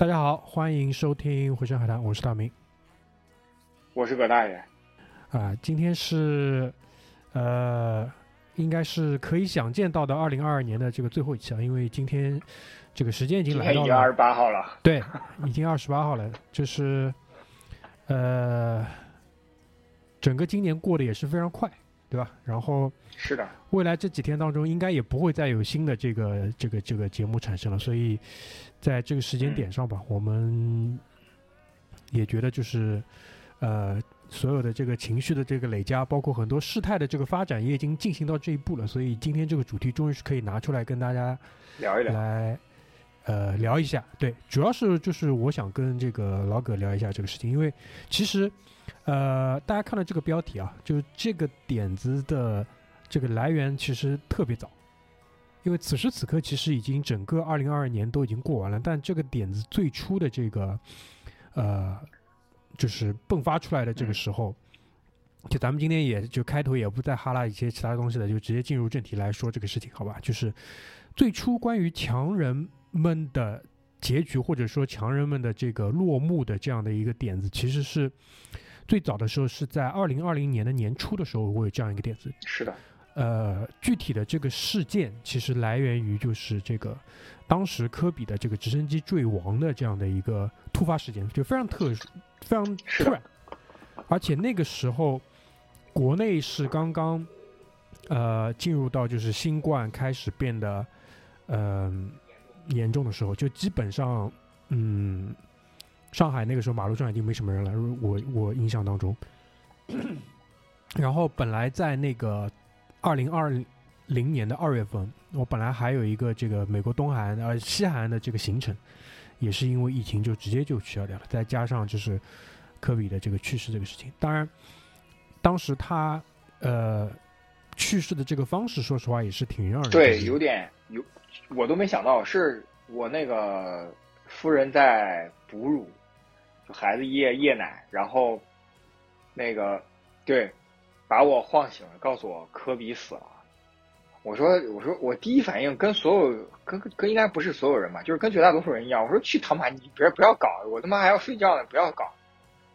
大家好，欢迎收听《回声海滩》，我是大明，我是葛大爷。啊，今天是呃，应该是可以想见到的二零二二年的这个最后一期啊，因为今天这个时间已经来到了二十八号了，对，已经二十八号了，就是呃，整个今年过得也是非常快，对吧？然后是的，未来这几天当中，应该也不会再有新的这个这个这个节目产生了，所以。在这个时间点上吧，我们也觉得就是，呃，所有的这个情绪的这个累加，包括很多事态的这个发展，也已经进行到这一步了。所以今天这个主题终于是可以拿出来跟大家聊一聊，来呃聊一下。对，主要是就是我想跟这个老葛聊一下这个事情，因为其实呃大家看到这个标题啊，就是这个点子的这个来源其实特别早。因为此时此刻，其实已经整个二零二二年都已经过完了，但这个点子最初的这个，呃，就是迸发出来的这个时候，就咱们今天也就开头也不再哈拉一些其他东西了，就直接进入正题来说这个事情，好吧？就是最初关于强人们的结局，或者说强人们的这个落幕的这样的一个点子，其实是最早的时候是在二零二零年的年初的时候，我有这样一个点子。是的。呃，具体的这个事件其实来源于就是这个当时科比的这个直升机坠亡的这样的一个突发事件，就非常特殊，非常突然，而且那个时候国内是刚刚呃进入到就是新冠开始变得嗯严重的时候，就基本上嗯上海那个时候马路上已经没什么人了，我我印象当中，然后本来在那个。二零二零年的二月份，我本来还有一个这个美国东海岸呃西海岸的这个行程，也是因为疫情就直接就取消掉了。再加上就是科比的这个去世这个事情，当然当时他呃去世的这个方式，说实话也是挺让人对有点有，我都没想到是我那个夫人在哺乳，就孩子夜夜奶，然后那个对。把我晃醒了，告诉我科比死了。我说，我说，我第一反应跟所有跟跟应该不是所有人吧，就是跟绝大多数人一样。我说去他妈，你别不要搞，我他妈还要睡觉呢，不要搞。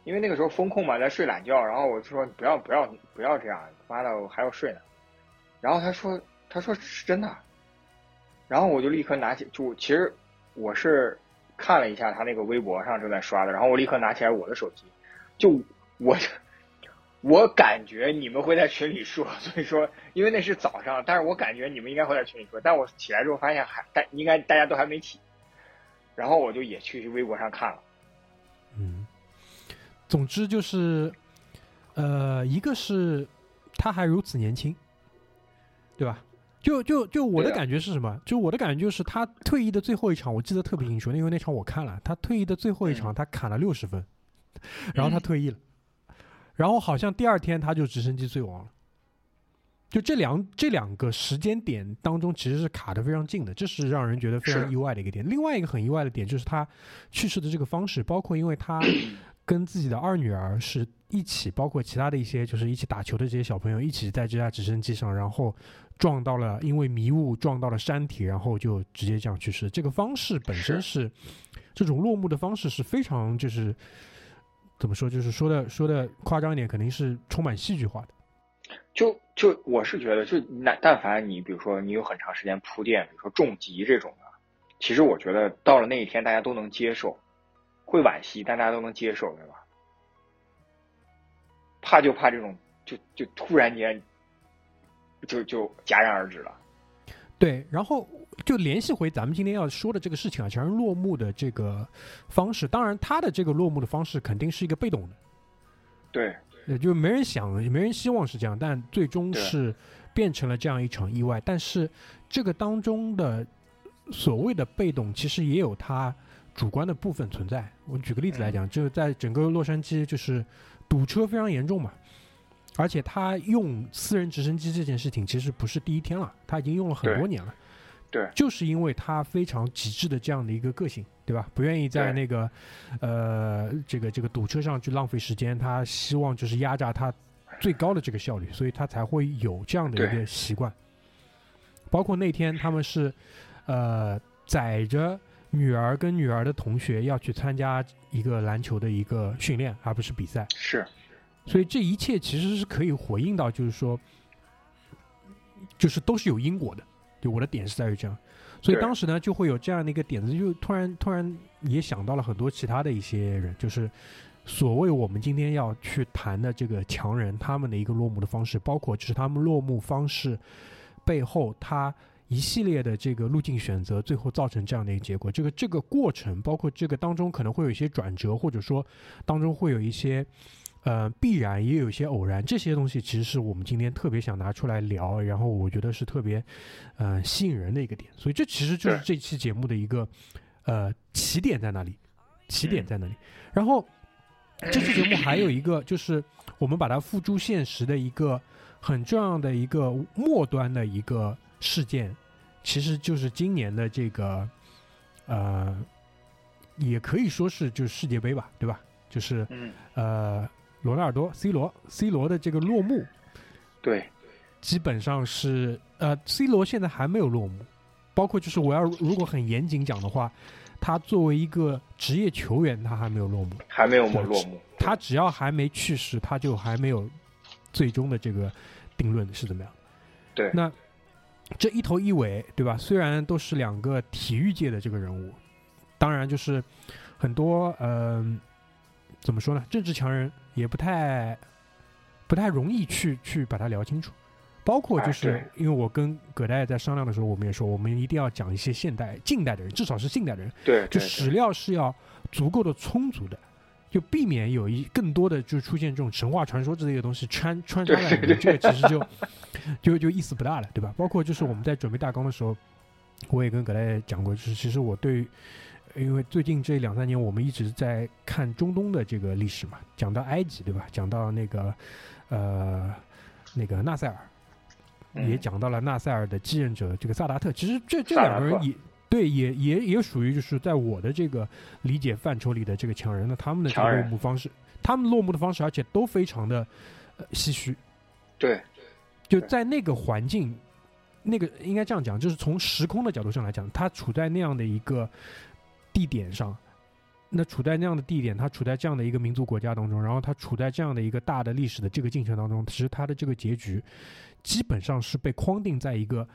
因为那个时候风控嘛，在睡懒觉，然后我就说不要不要不要这样，妈的我还要睡呢。然后他说他说是真的，然后我就立刻拿起，就其实我是看了一下他那个微博上正在刷的，然后我立刻拿起来我的手机，就我。就我感觉你们会在群里说，所以说，因为那是早上，但是我感觉你们应该会在群里说，但我起来之后发现还大，应该大家都还没起，然后我就也去微博上看了。嗯，总之就是，呃，一个是他还如此年轻，对吧？就就就我的感觉是什么？就我的感觉就是他退役的最后一场，我记得特别清楚，因为那场我看了，他退役的最后一场，他砍了六十分，然后他退役了。然后好像第二天他就直升机坠亡了，就这两这两个时间点当中其实是卡的非常近的，这是让人觉得非常意外的一个点。另外一个很意外的点就是他去世的这个方式，包括因为他跟自己的二女儿是一起，包括其他的一些就是一起打球的这些小朋友一起在这架直升机上，然后撞到了，因为迷雾撞到了山体，然后就直接这样去世。这个方式本身是这种落幕的方式是非常就是。怎么说？就是说的说的夸张一点，肯定是充满戏剧化的。就就我是觉得，就那但凡你比如说你有很长时间铺垫，比如说重疾这种的，其实我觉得到了那一天大家都能接受，会惋惜，但大家都能接受，对吧？怕就怕这种，就就突然间就就戛然而止了。对，然后就联系回咱们今天要说的这个事情啊，强人落幕的这个方式，当然他的这个落幕的方式肯定是一个被动的，对，也就没人想，也没人希望是这样，但最终是变成了这样一场意外。但是这个当中的所谓的被动，其实也有它主观的部分存在。我举个例子来讲，就是在整个洛杉矶，就是堵车非常严重嘛。而且他用私人直升机这件事情其实不是第一天了，他已经用了很多年了。对，就是因为他非常极致的这样的一个个性，对吧？不愿意在那个呃这个这个堵车上去浪费时间，他希望就是压榨他最高的这个效率，所以他才会有这样的一个习惯。包括那天他们是呃载着女儿跟女儿的同学要去参加一个篮球的一个训练，而不是比赛。是，所以这一切其实是可以回应到，就是说，就是都是有因果的。就我的点是在于这样，所以当时呢就会有这样的一个点子，就突然突然也想到了很多其他的一些人，就是所谓我们今天要去谈的这个强人他们的一个落幕的方式，包括就是他们落幕方式背后他一系列的这个路径选择，最后造成这样的一个结果。这个这个过程，包括这个当中可能会有一些转折，或者说当中会有一些。呃，必然也有一些偶然，这些东西其实是我们今天特别想拿出来聊，然后我觉得是特别，呃，吸引人的一个点。所以这其实就是这期节目的一个，呃，起点在哪里，起点在哪里。然后 这期节目还有一个就是我们把它付诸现实的一个很重要的一个末端的一个事件，其实就是今年的这个，呃，也可以说是就是世界杯吧，对吧？就是嗯，呃。罗纳尔多、C 罗、C 罗的这个落幕，对，基本上是呃，C 罗现在还没有落幕，包括就是我要如果很严谨讲的话，他作为一个职业球员，他还没有落幕，还没有落落幕。他只要还没去世，他就还没有最终的这个定论是怎么样。对，那这一头一尾，对吧？虽然都是两个体育界的这个人物，当然就是很多嗯。怎么说呢？政治强人也不太不太容易去去把它聊清楚，包括就是因为我跟葛大爷在商量的时候，我们也说，我们一定要讲一些现代、近代的人，至少是近代的人，对，就史料是要足够的充足的，就避免有一更多的就出现这种神话传说之类的东西穿穿插在里面，这个其实就就就意思不大了，对吧？包括就是我们在准备大纲的时候，我也跟葛大爷讲过，就是其实我对。因为最近这两三年，我们一直在看中东的这个历史嘛，讲到埃及，对吧？讲到那个，呃，那个纳赛尔，也讲到了纳赛尔的继任者这个萨达特。其实这这两个人也对，也也也属于就是在我的这个理解范畴里的这个强人。那他们的这个落幕方式，他们落幕的方式，而且都非常的呃唏嘘。对，就在那个环境，那个应该这样讲，就是从时空的角度上来讲，他处在那样的一个。地点上，那处在那样的地点，他处在这样的一个民族国家当中，然后他处在这样的一个大的历史的这个进程当中，其实他的这个结局基本上是被框定在一个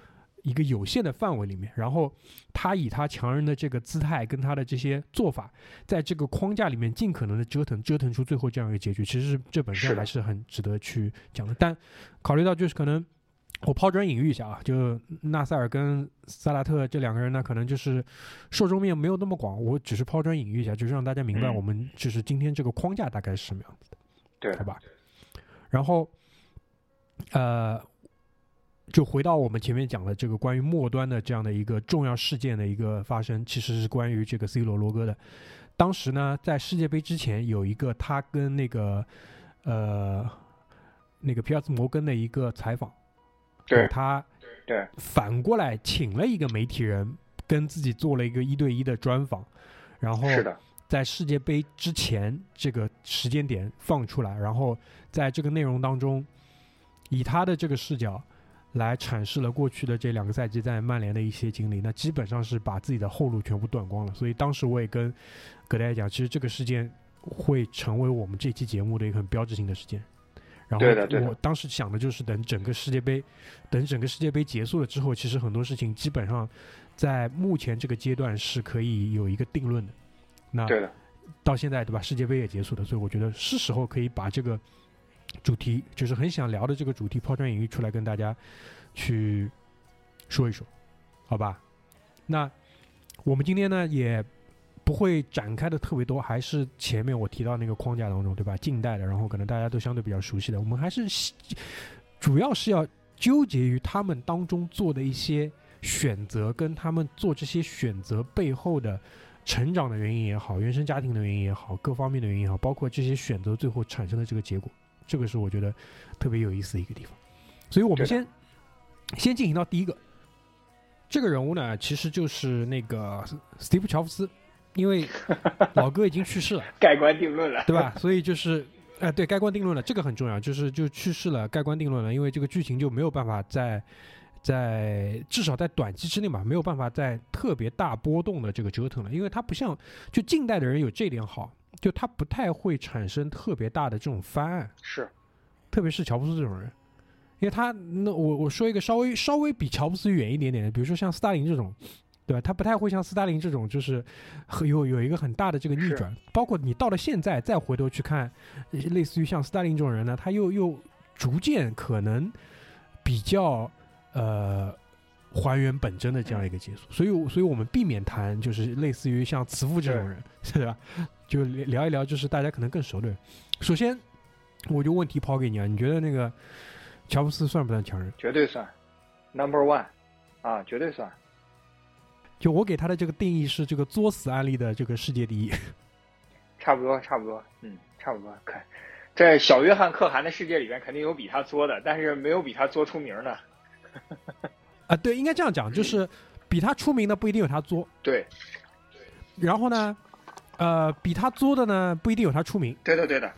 一个有限的范围里面，然后他以他强人的这个姿态跟他的这些做法，在这个框架里面尽可能的折腾，折腾出最后这样一个结局，其实是这本身还是很值得去讲的。但考虑到就是可能。我抛砖引玉一下啊，就纳赛尔跟萨拉特这两个人呢，可能就是受众面没有那么广。我只是抛砖引玉一下，就是让大家明白我们就是今天这个框架大概是什么样子的，对，好吧？然后，呃，就回到我们前面讲的这个关于末端的这样的一个重要事件的一个发生，其实是关于这个 C 罗罗哥的。当时呢，在世界杯之前有一个他跟那个呃那个皮尔斯摩根的一个采访。对他，对，反过来请了一个媒体人跟自己做了一个一对一的专访，然后在世界杯之前这个时间点放出来，然后在这个内容当中，以他的这个视角来阐释了过去的这两个赛季在曼联的一些经历，那基本上是把自己的后路全部断光了。所以当时我也跟葛大家讲，其实这个事件会成为我们这期节目的一个很标志性的事件。然后我当时想的就是等整个世界杯，等整个世界杯结束了之后，其实很多事情基本上在目前这个阶段是可以有一个定论的。那到现在对吧？世界杯也结束了，所以我觉得是时候可以把这个主题，就是很想聊的这个主题抛砖引玉出来跟大家去说一说，好吧？那我们今天呢也。不会展开的特别多，还是前面我提到那个框架当中，对吧？近代的，然后可能大家都相对比较熟悉的，我们还是主要是要纠结于他们当中做的一些选择，跟他们做这些选择背后的成长的原因也好，原生家庭的原因也好，各方面的原因也好，包括这些选择最后产生的这个结果，这个是我觉得特别有意思的一个地方。所以我们先先进行到第一个，这个人物呢，其实就是那个斯蒂夫乔布斯。因为老哥已经去世了，盖棺定论了，对吧？所以就是，哎，对，盖棺定论了，这个很重要，就是就去世了，盖棺定论了。因为这个剧情就没有办法在在至少在短期之内吧，没有办法在特别大波动的这个折腾了，因为它不像就近代的人有这点好，就他不太会产生特别大的这种翻案，是，特别是乔布斯这种人，因为他那我我说一个稍微稍微比乔布斯远一点点的，比如说像斯大林这种，对吧？他不太会像斯大林这种，就是很有有一个很大的这个逆转，包括你到了现在再回头去看，类似于像斯大林这种人呢，他又又逐渐可能比较呃还原本真的这样一个结束，所以所以我们避免谈就是类似于像慈父这种人，是吧？就聊一聊就是大家可能更熟的人。首先，我就问题抛给你啊，你觉得那个乔布斯算不算强人？绝对算，Number One，啊，绝对算。就我给他的这个定义是这个作死案例的这个世界第一。差不多，差不多，嗯，差不多。看，在小约翰可汗的世界里面，肯定有比他作的，但是没有比他作出名的。啊，对，应该这样讲，就是比他出名的不一定有他作，对，然后呢，呃，比他作的呢不一定有他出名，对的，对的。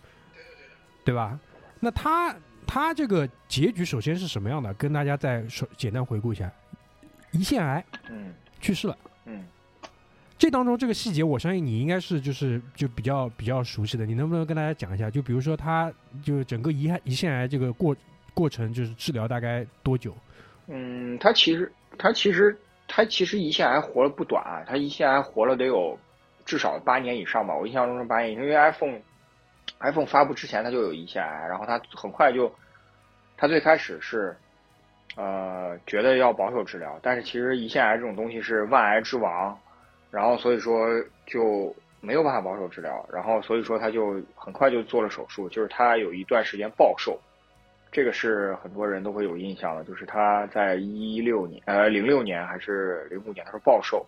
对吧？那他他这个结局首先是什么样的？跟大家再说简单回顾一下，胰腺癌嗯去世了。嗯，这当中这个细节，我相信你应该是就是就比较比较熟悉的，你能不能跟大家讲一下？就比如说他就整个胰癌胰腺癌这个过过程，就是治疗大概多久？嗯，他其实他其实他其实胰腺癌活了不短啊，他胰腺癌活了得有至少八年以上吧，我印象中是八年因为 iPhone iPhone 发布之前他就有胰腺癌，然后他很快就他最开始是呃觉得要保守治疗，但是其实胰腺癌这种东西是万癌之王，然后所以说就没有办法保守治疗，然后所以说他就很快就做了手术，就是他有一段时间暴瘦。这个是很多人都会有印象的，就是他在一六年，呃，零六年还是零五年，他说暴瘦，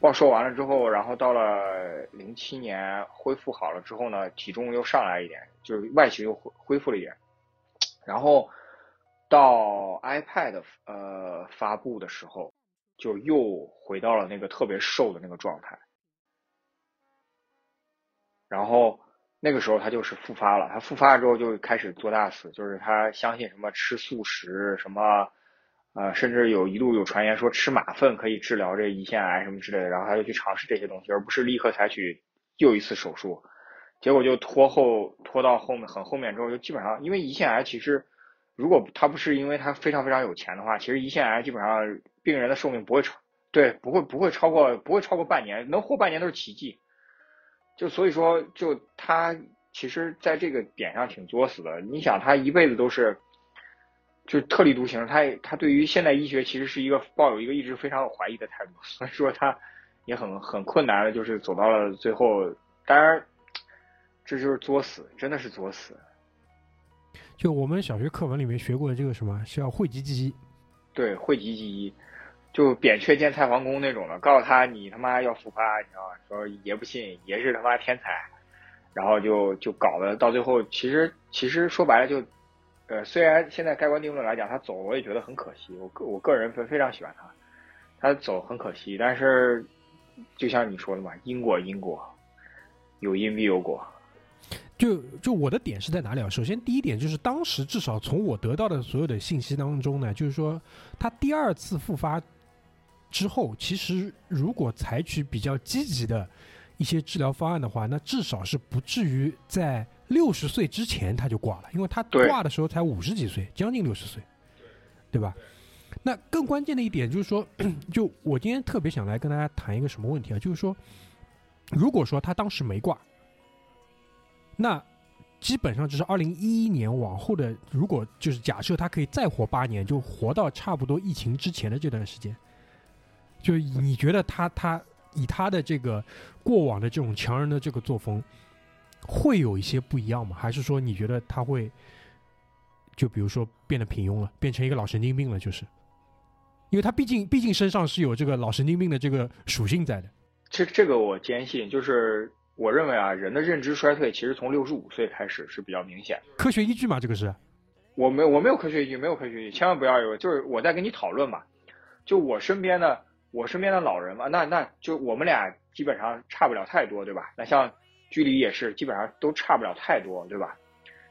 暴瘦完了之后，然后到了零七年恢复好了之后呢，体重又上来一点，就是外形又恢恢复了一点，然后到 iPad 呃发布的时候，就又回到了那个特别瘦的那个状态，然后。那个时候他就是复发了，他复发了之后就开始做大事，就是他相信什么吃素食，什么，呃，甚至有一度有传言说吃马粪可以治疗这胰腺癌什么之类的，然后他就去尝试这些东西，而不是立刻采取又一次手术，结果就拖后拖到后面很后面之后，就基本上因为胰腺癌其实如果他不是因为他非常非常有钱的话，其实胰腺癌基本上病人的寿命不会超，对，不会不会超过不会超过半年，能活半年都是奇迹。就所以说，就他其实在这个点上挺作死的。你想，他一辈子都是就特立独行，他他对于现代医学其实是一个抱有一个一直非常有怀疑的态度，所以说他也很很困难的，就是走到了最后。当然，这就是作死，真的是作死。就我们小学课文里面学过的这个什么是，叫讳疾忌医。对，讳疾忌医。就扁鹊见蔡桓公那种的，告诉他你他妈要复发，你知道吗？说爷不信，爷是他妈天才，然后就就搞得到最后，其实其实说白了就，呃，虽然现在盖棺定论来讲他走，我也觉得很可惜，我个我个人非非常喜欢他，他走很可惜，但是就像你说的嘛，因果因果，有因必有果。就就我的点是在哪里啊？首先第一点就是当时至少从我得到的所有的信息当中呢，就是说他第二次复发。之后，其实如果采取比较积极的一些治疗方案的话，那至少是不至于在六十岁之前他就挂了，因为他挂的时候才五十几岁，将近六十岁，对吧？那更关键的一点就是说，就我今天特别想来跟大家谈一个什么问题啊？就是说，如果说他当时没挂，那基本上就是二零一一年往后的，如果就是假设他可以再活八年，就活到差不多疫情之前的这段时间。就你觉得他他以他的这个过往的这种强人的这个作风，会有一些不一样吗？还是说你觉得他会，就比如说变得平庸了，变成一个老神经病了？就是，因为他毕竟毕竟身上是有这个老神经病的这个属性在的。这这个我坚信，就是我认为啊，人的认知衰退其实从六十五岁开始是比较明显。科学依据吗，这个是。我没我没有科学依据，没有科学依据，千万不要有，就是我在跟你讨论嘛。就我身边的。我身边的老人嘛，那那就我们俩基本上差不了太多，对吧？那像距离也是，基本上都差不了太多，对吧？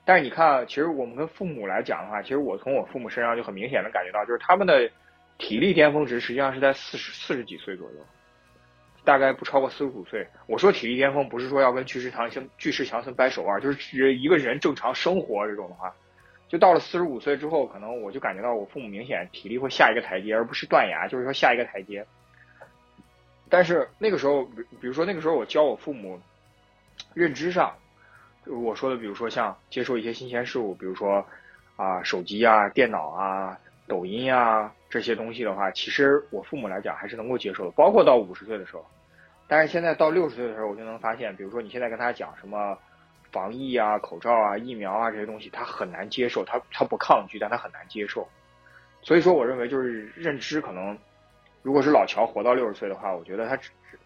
但是你看，其实我们跟父母来讲的话，其实我从我父母身上就很明显的感觉到，就是他们的体力巅峰值实际上是在四十四十几岁左右，大概不超过四十五岁。我说体力巅峰，不是说要跟巨石强森巨石强森掰手腕，就是一个人正常生活这种的话，就到了四十五岁之后，可能我就感觉到我父母明显体力会下一个台阶，而不是断崖，就是说下一个台阶。但是那个时候，比比如说那个时候我教我父母认知上。我说的，比如说像接受一些新鲜事物，比如说啊手机啊、电脑啊、抖音啊这些东西的话，其实我父母来讲还是能够接受的，包括到五十岁的时候。但是现在到六十岁的时候，我就能发现，比如说你现在跟他讲什么防疫啊、口罩啊、疫苗啊这些东西，他很难接受，他他不抗拒，但他很难接受。所以说，我认为就是认知可能，如果是老乔活到六十岁的话，我觉得他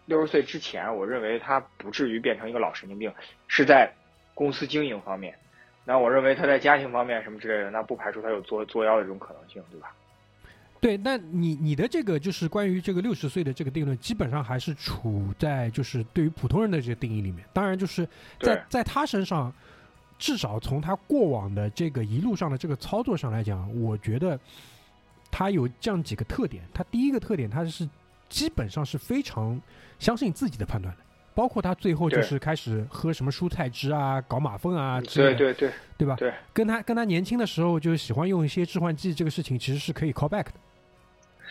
六十岁之前，我认为他不至于变成一个老神经病，是在。公司经营方面，那我认为他在家庭方面什么之类的，那不排除他有作作妖的这种可能性，对吧？对，那你你的这个就是关于这个六十岁的这个定论，基本上还是处在就是对于普通人的这个定义里面。当然，就是在在他身上，至少从他过往的这个一路上的这个操作上来讲，我觉得他有这样几个特点。他第一个特点，他是基本上是非常相信自己的判断的。包括他最后就是开始喝什么蔬菜汁啊，搞马粪啊之类的，对对对，对吧？对，跟他跟他年轻的时候就喜欢用一些致幻剂，这个事情其实是可以 call back 的。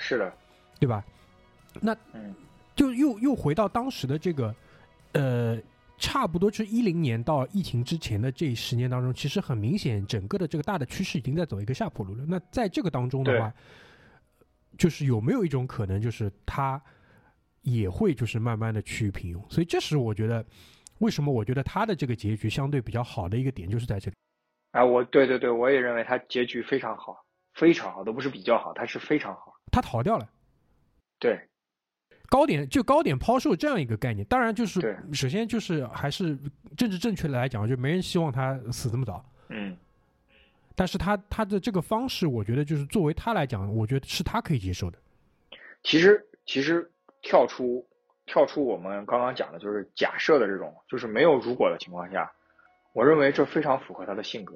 是的，对吧？那就又又回到当时的这个，呃，差不多是一零年到疫情之前的这十年当中，其实很明显，整个的这个大的趋势已经在走一个下坡路了。那在这个当中的话，就是有没有一种可能，就是他？也会就是慢慢的趋于平庸，所以这是我觉得为什么我觉得他的这个结局相对比较好的一个点就是在这里。啊，我对对对，我也认为他结局非常好，非常好，都不是比较好，他是非常好。他逃掉了。对，高点就高点抛售这样一个概念，当然就是首先就是还是政治正确的来讲，就没人希望他死这么早。嗯。但是他他的这个方式，我觉得就是作为他来讲，我觉得是他可以接受的。其实其实。跳出，跳出我们刚刚讲的，就是假设的这种，就是没有如果的情况下，我认为这非常符合他的性格。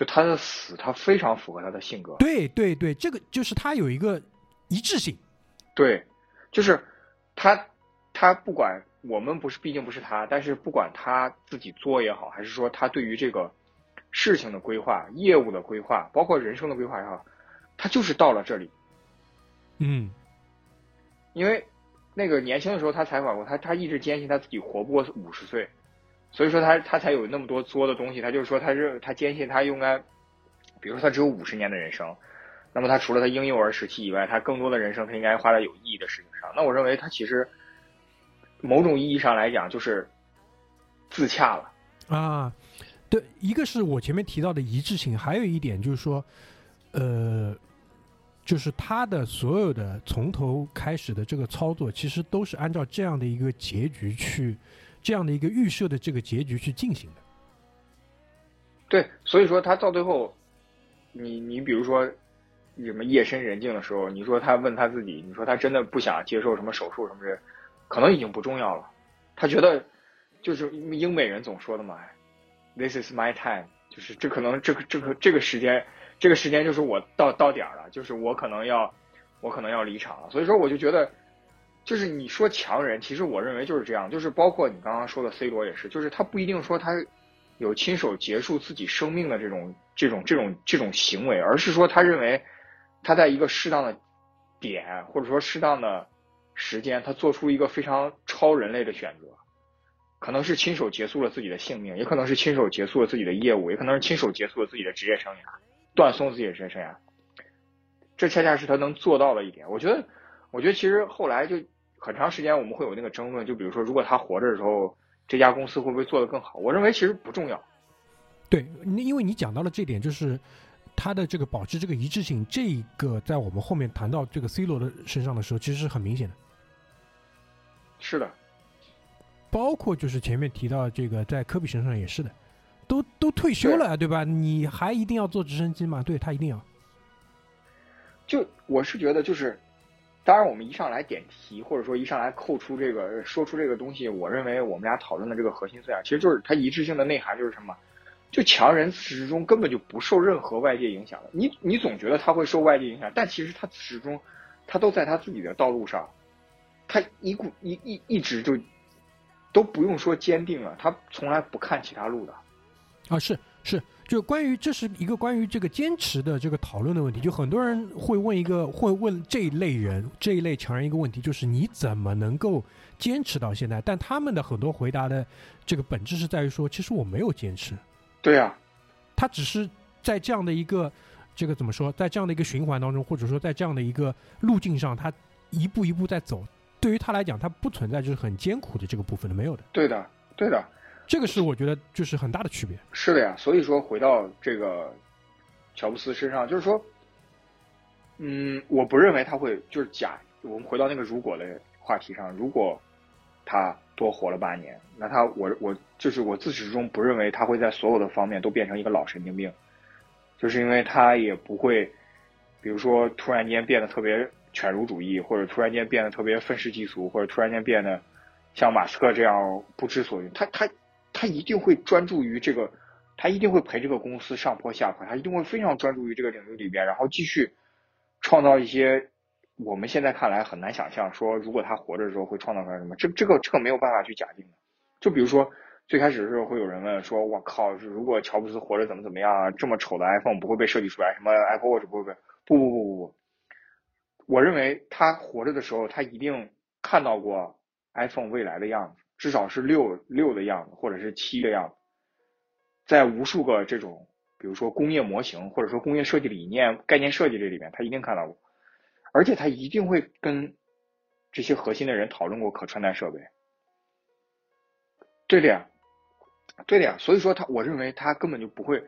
就他的死，他非常符合他的性格。对对对，这个就是他有一个一致性。对，就是他，他不管我们不是，毕竟不是他，但是不管他自己作也好，还是说他对于这个事情的规划、业务的规划，包括人生的规划也好，他就是到了这里。嗯。因为那个年轻的时候，他采访过他，他一直坚信他自己活不过五十岁，所以说他他才有那么多作的东西。他就是说，他是他坚信他应该，比如说他只有五十年的人生，那么他除了他婴幼儿时期以外，他更多的人生他应该花在有意义的事情上。那我认为他其实某种意义上来讲就是自洽了啊。对，一个是我前面提到的一致性，还有一点就是说，呃。就是他的所有的从头开始的这个操作，其实都是按照这样的一个结局去，这样的一个预设的这个结局去进行的。对，所以说他到最后，你你比如说什么夜深人静的时候，你说他问他自己，你说他真的不想接受什么手术什么的，可能已经不重要了。他觉得就是英美人总说的嘛，This is my time，就是这可能这个这个这个时间。这个时间就是我到到点了，就是我可能要，我可能要离场了。所以说，我就觉得，就是你说强人，其实我认为就是这样，就是包括你刚刚说的 C 罗也是，就是他不一定说他有亲手结束自己生命的这种这种这种这种行为，而是说他认为他在一个适当的点或者说适当的时间，他做出一个非常超人类的选择，可能是亲手结束了自己的性命，也可能是亲手结束了自己的业务，也可能是亲手结束了自己的职业生涯。断送自己的职业生涯，这恰恰是他能做到的一点。我觉得，我觉得其实后来就很长时间我们会有那个争论，就比如说，如果他活着的时候，这家公司会不会做得更好？我认为其实不重要。对，因为你讲到了这点，就是他的这个保持这个一致性，这个在我们后面谈到这个 C 罗的身上的时候，其实是很明显的。是的，包括就是前面提到这个，在科比身上也是的。都都退休了，对吧？你还一定要坐直升机吗？对他一定要。就我是觉得，就是当然，我们一上来点题，或者说一上来扣出这个说出这个东西，我认为我们俩讨论的这个核心思想，其实就是它一致性的内涵就是什么？就强人始终根本就不受任何外界影响的。你你总觉得他会受外界影响，但其实他始终他都在他自己的道路上，他一股一一一直就都不用说坚定了，他从来不看其他路的。啊，是是，就关于这是一个关于这个坚持的这个讨论的问题，就很多人会问一个会问这一类人这一类强人一个问题，就是你怎么能够坚持到现在？但他们的很多回答的这个本质是在于说，其实我没有坚持，对呀、他只是在这样的一个这个怎么说，在这样的一个循环当中，或者说在这样的一个路径上，他一步一步在走。对于他来讲，他不存在就是很艰苦的这个部分的，没有的。对的，对的，这个是我觉得就是很大的区别。是的呀。所以说，回到这个乔布斯身上，就是说，嗯，我不认为他会就是假。我们回到那个如果的话题上，如果他多活了八年，那他我我就是我自始至终不认为他会在所有的方面都变成一个老神经病，就是因为他也不会，比如说突然间变得特别犬儒主义，或者突然间变得特别愤世嫉俗，或者突然间变得像马斯克这样不知所云。他他他一定会专注于这个，他一定会陪这个公司上坡下坡，他一定会非常专注于这个领域里边，然后继续创造一些我们现在看来很难想象，说如果他活着的时候会创造出来什么，这这个这个没有办法去假定的。就比如说最开始的时候会有人问说，我靠，如果乔布斯活着怎么怎么样啊？这么丑的 iPhone 不会被设计出来，什么 Apple Watch 不会被？不不不不不，我认为他活着的时候，他一定看到过 iPhone 未来的样子，至少是六六的样子，或者是七的样子，在无数个这种，比如说工业模型，或者说工业设计理念、概念设计这里面，他一定看到过，而且他一定会跟这些核心的人讨论过可穿戴设备。对的呀，对的呀，所以说他，我认为他根本就不会。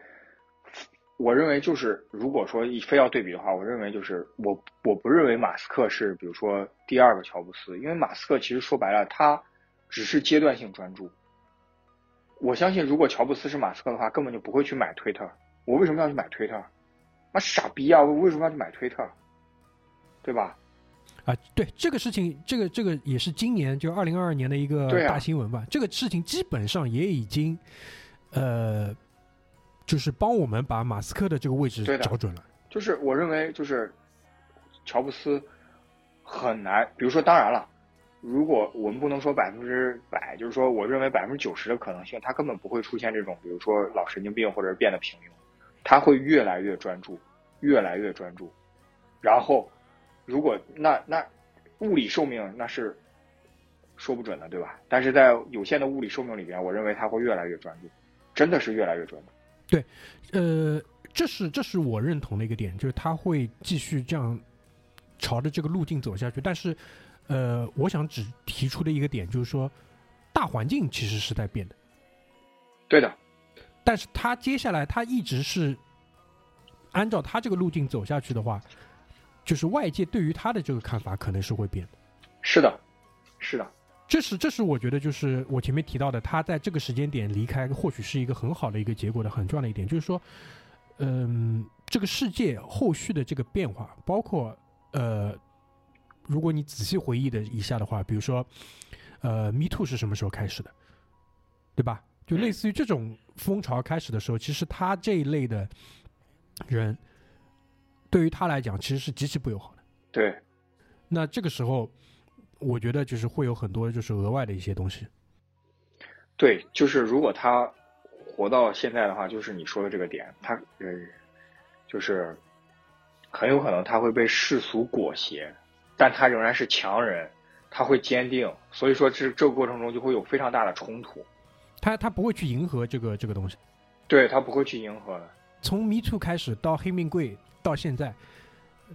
我认为就是，如果说非要对比的话，我认为就是我我不认为马斯克是比如说第二个乔布斯，因为马斯克其实说白了，他只是阶段性专注。我相信，如果乔布斯是马斯克的话，根本就不会去买推特。我为什么要去买推特？妈傻逼啊！我为什么要去买推特？对吧？啊，对这个事情，这个这个也是今年就二零二二年的一个大新闻吧。这个事情基本上也已经，呃，就是帮我们把马斯克的这个位置找准了。就是我认为，就是乔布斯很难。比如说，当然了，如果我们不能说百分之百，就是说，我认为百分之九十的可能性，他根本不会出现这种，比如说老神经病或者是变得平庸，他会越来越专注，越来越专注。然后，如果那那物理寿命那是说不准的，对吧？但是在有限的物理寿命里边，我认为他会越来越专注，真的是越来越专注。对呃，这是这是我认同的一个点，就是他会继续这样朝着这个路径走下去。但是，呃，我想只提出的一个点就是说，大环境其实是在变的，对的，但是他接下来他一直是按照他这个路径走下去的话，就是外界对于他的这个看法可能是会变的。是的，是的，这是这是我觉得就是我前面提到的，他在这个时间点离开，或许是一个很好的一个结果的很重要的一点，就是说，嗯，这个世界后续的这个变化，包括呃，如果你仔细回忆的一下的话，比如说，呃，Me Too 是什么时候开始的，对吧？就类似于这种风潮开始的时候，其实他这一类的人，对于他来讲其实是极其不友好的。对。那这个时候，我觉得就是会有很多就是额外的一些东西。对，就是如果他活到现在的话，就是你说的这个点，他呃，就是很有可能他会被世俗裹挟，但他仍然是强人，他会坚定，所以说这这个过程中就会有非常大的冲突。他他不会去迎合这个这个东西。对他不会去迎合的。从 Me Too 开始到黑命贵到现在，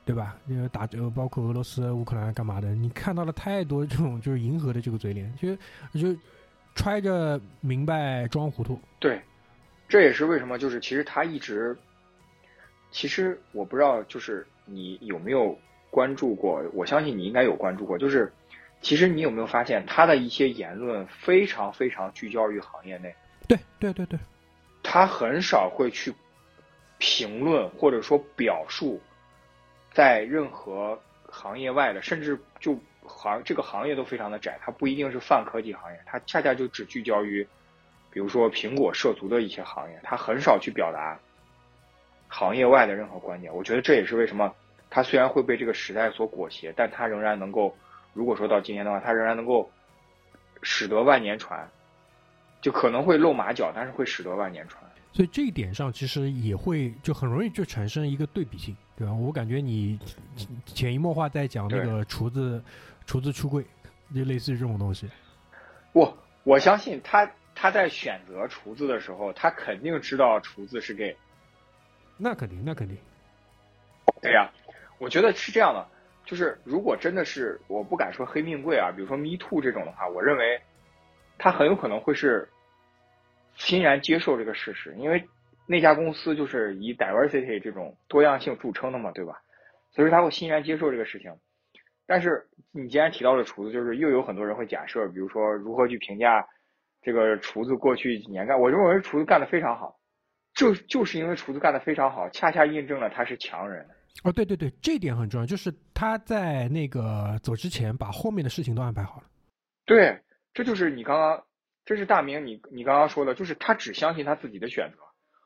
对吧？那个打折，包括俄罗斯、乌克兰干嘛的，你看到了太多这种就是迎合的这个嘴脸，就就揣着明白装糊涂。对，这也是为什么就是其实他一直，其实我不知道就是你有没有关注过，我相信你应该有关注过，就是其实你有没有发现他的一些言论非常非常聚焦于行业内。对对对对，他很少会去评论或者说表述在任何行业外的，甚至就行这个行业都非常的窄，它不一定是泛科技行业，它恰恰就只聚焦于，比比如说苹果涉足的一些行业，他很少去表达行业外的任何观点。我觉得这也是为什么他虽然会被这个时代所裹挟，但他仍然能够，如果说到今天的话，他仍然能够使得万年船，就可能会露马脚，但是会使得万年船。所以这一点上，其实也会就很容易就产生一个对比性，对吧？我感觉你潜移默化在讲那个厨子，厨子出柜，就类似于这种东西。我我相信他他在选择厨子的时候，他肯定知道厨子是 gay。那肯定，那肯定。对呀，我觉得是这样的，就是如果真的是，我不敢说黑命贵啊，比如说 Me Too 这种的话，我认为他很有可能会是。欣然接受这个事实，因为那家公司就是以 diversity 这种多样性著称的嘛，对吧？所以说他会欣然接受这个事情。但是你既然提到了厨子，就是又有很多人会假设，比如说如何去评价这个厨子过去几年干？我认为厨子干的非常好，就就是因为厨子干的非常好，恰恰印证了他是强人。哦，对对对，这点很重要，就是他在那个走之前把后面的事情都安排好了。对，这就是你刚刚。这是大明，你你刚刚说的，就是他只相信他自己的选择。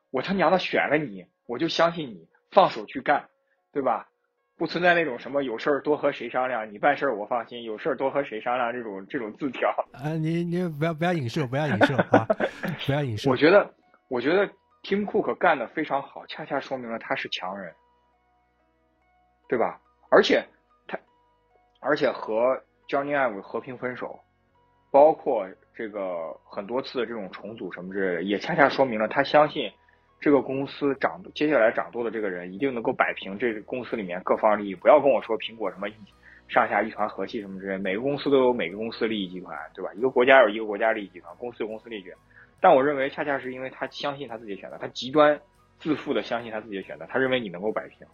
我他娘的选了你，我就相信你，放手去干，对吧？不存在那种什么有事儿多和谁商量，你办事儿我放心，有事儿多和谁商量这种这种字条。啊，你你不要不要影射，不要影射啊，不要影 射。我觉得我觉得 Tim Cook 干的非常好，恰恰说明了他是强人，对吧？而且他而且和 Johnny Ive 和平分手，包括。这个很多次的这种重组什么之类的，也恰恰说明了他相信这个公司掌接下来掌舵的这个人一定能够摆平这个公司里面各方利益。不要跟我说苹果什么上下一团和气什么之类，每个公司都有每个公司利益集团，对吧？一个国家有一个国家利益集团，公司有公司利益。但我认为恰恰是因为他相信他自己的选择，他极端自负的相信他自己的选择，他认为你能够摆平。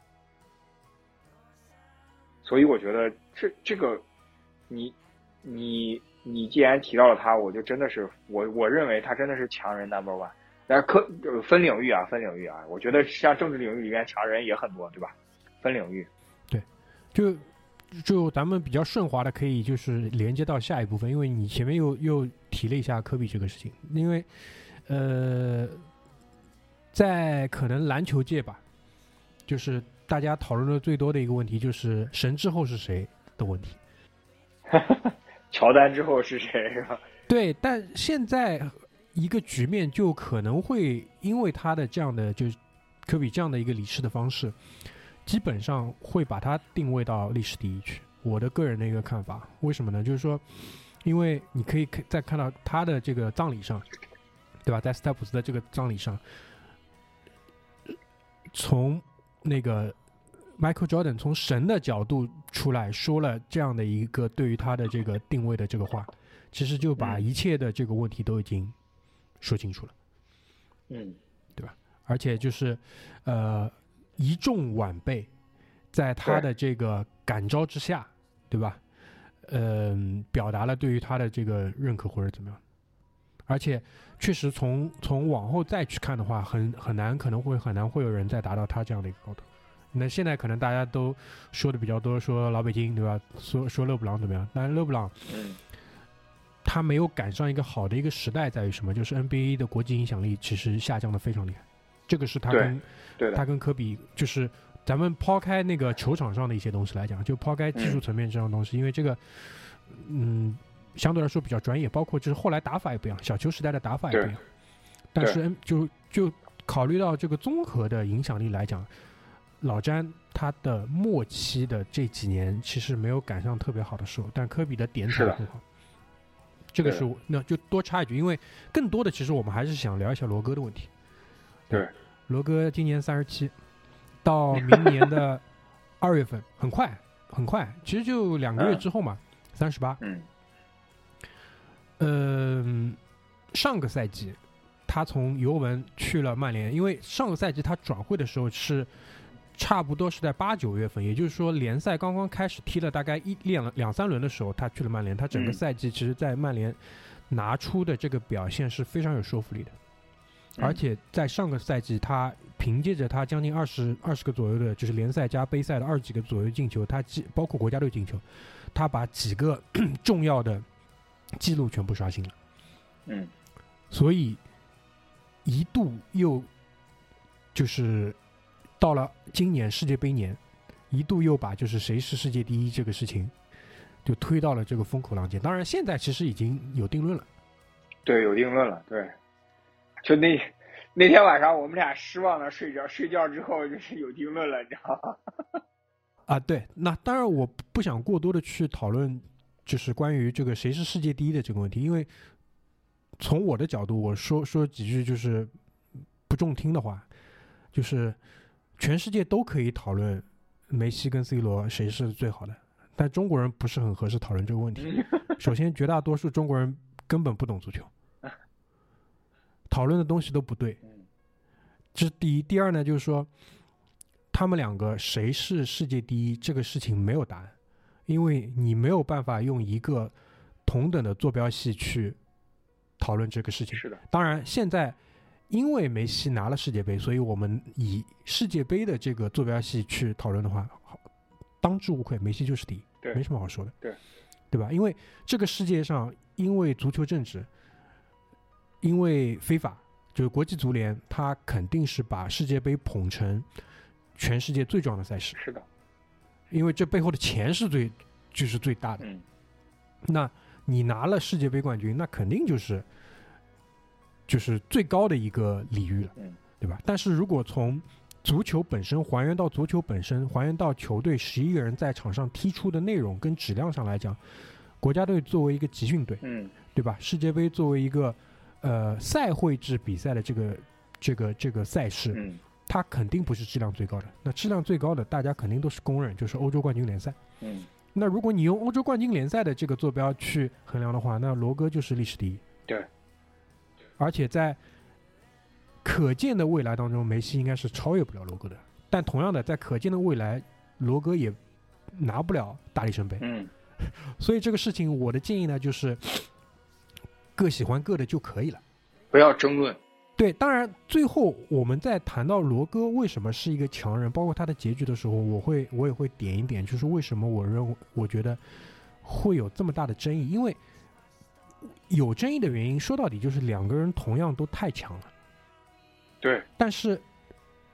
所以我觉得这这个你你。你既然提到了他，我就真的是我我认为他真的是强人 number one。但是科分领域啊，分领域啊，我觉得像政治领域里面强人也很多，对吧？分领域。对，就就咱们比较顺滑的，可以就是连接到下一部分，因为你前面又又提了一下科比这个事情，因为呃，在可能篮球界吧，就是大家讨论的最多的一个问题，就是神之后是谁的问题。乔丹之后是谁是吧？对，但现在一个局面就可能会因为他的这样的就是科比这样的一个离世的方式，基本上会把他定位到历史第一去。我的个人的一个看法，为什么呢？就是说，因为你可以看再看到他的这个葬礼上，对吧？在斯泰普斯的这个葬礼上，从那个。Michael Jordan 从神的角度出来说了这样的一个对于他的这个定位的这个话，其实就把一切的这个问题都已经说清楚了，嗯，对吧？而且就是呃一众晚辈在他的这个感召之下，对吧？嗯，表达了对于他的这个认可或者怎么样，而且确实从从往后再去看的话，很很难可能会很难会有人再达到他这样的一个高度。那现在可能大家都说的比较多，说老北京对吧？说说勒布朗怎么样？但是勒布朗，他没有赶上一个好的一个时代，在于什么？就是 NBA 的国际影响力其实下降的非常厉害。这个是他跟他跟科比，就是咱们抛开那个球场上的一些东西来讲，就抛开技术层面这样东西，因为这个嗯相对来说比较专业，包括就是后来打法也不一样，小球时代的打法也不一样。但是就就考虑到这个综合的影响力来讲。老詹他的末期的这几年其实没有赶上特别好的时候，但科比的点踩很好。这个是那就多插一句，因为更多的其实我们还是想聊一下罗哥的问题。对，罗哥今年三十七，到明年的 二月份，很快很快，其实就两个月之后嘛，三十八。嗯。嗯，上个赛季他从尤文去了曼联，因为上个赛季他转会的时候是。差不多是在八九月份，也就是说联赛刚刚开始踢了大概一两两三轮的时候，他去了曼联。他整个赛季其实，在曼联拿出的这个表现是非常有说服力的，而且在上个赛季，他凭借着他将近二十二十个左右的，就是联赛加杯赛的二十几个左右进球，他记包括国家队进球，他把几个 重要的记录全部刷新了。嗯，所以一度又就是到了今年世界杯年，一度又把就是谁是世界第一这个事情就推到了这个风口浪尖。当然，现在其实已经有定论了。对，有定论了。对，就那那天晚上我们俩失望的睡觉，睡觉之后就是有定论了，你知道吗？啊，对，那当然我不想过多的去讨论，就是关于这个谁是世界第一的这个问题，因为从我的角度，我说说几句就是不中听的话，就是全世界都可以讨论梅西跟 C 罗谁是最好的，但中国人不是很合适讨论这个问题。首先，绝大多数中国人根本不懂足球，讨论的东西都不对，这是第一。第二呢，就是说。他们两个谁是世界第一？这个事情没有答案，因为你没有办法用一个同等的坐标系去讨论这个事情。是的。当然，现在因为梅西拿了世界杯，所以我们以世界杯的这个坐标系去讨论的话，当之无愧，梅西就是第一，没什么好说的。对，对吧？因为这个世界上，因为足球政治，因为非法，就是国际足联，它肯定是把世界杯捧成。全世界最重要的赛事是的，因为这背后的钱是最就是最大的。嗯，那你拿了世界杯冠军，那肯定就是就是最高的一个礼遇了，嗯，对吧？但是如果从足球本身还原到足球本身，还原到球队十一个人在场上踢出的内容跟质量上来讲，国家队作为一个集训队，嗯，对吧？世界杯作为一个呃赛会制比赛的这个这个这个赛事，嗯。它肯定不是质量最高的，那质量最高的，大家肯定都是公认，就是欧洲冠军联赛。嗯，那如果你用欧洲冠军联赛的这个坐标去衡量的话，那罗哥就是历史第一。对，而且在可见的未来当中，梅西应该是超越不了罗哥的。但同样的，在可见的未来，罗哥也拿不了大力神杯。嗯，所以这个事情，我的建议呢，就是各喜欢各的就可以了，不要争论。对，当然，最后我们在谈到罗哥为什么是一个强人，包括他的结局的时候，我会我也会点一点，就是为什么我认为我觉得会有这么大的争议，因为有争议的原因，说到底就是两个人同样都太强了。对。但是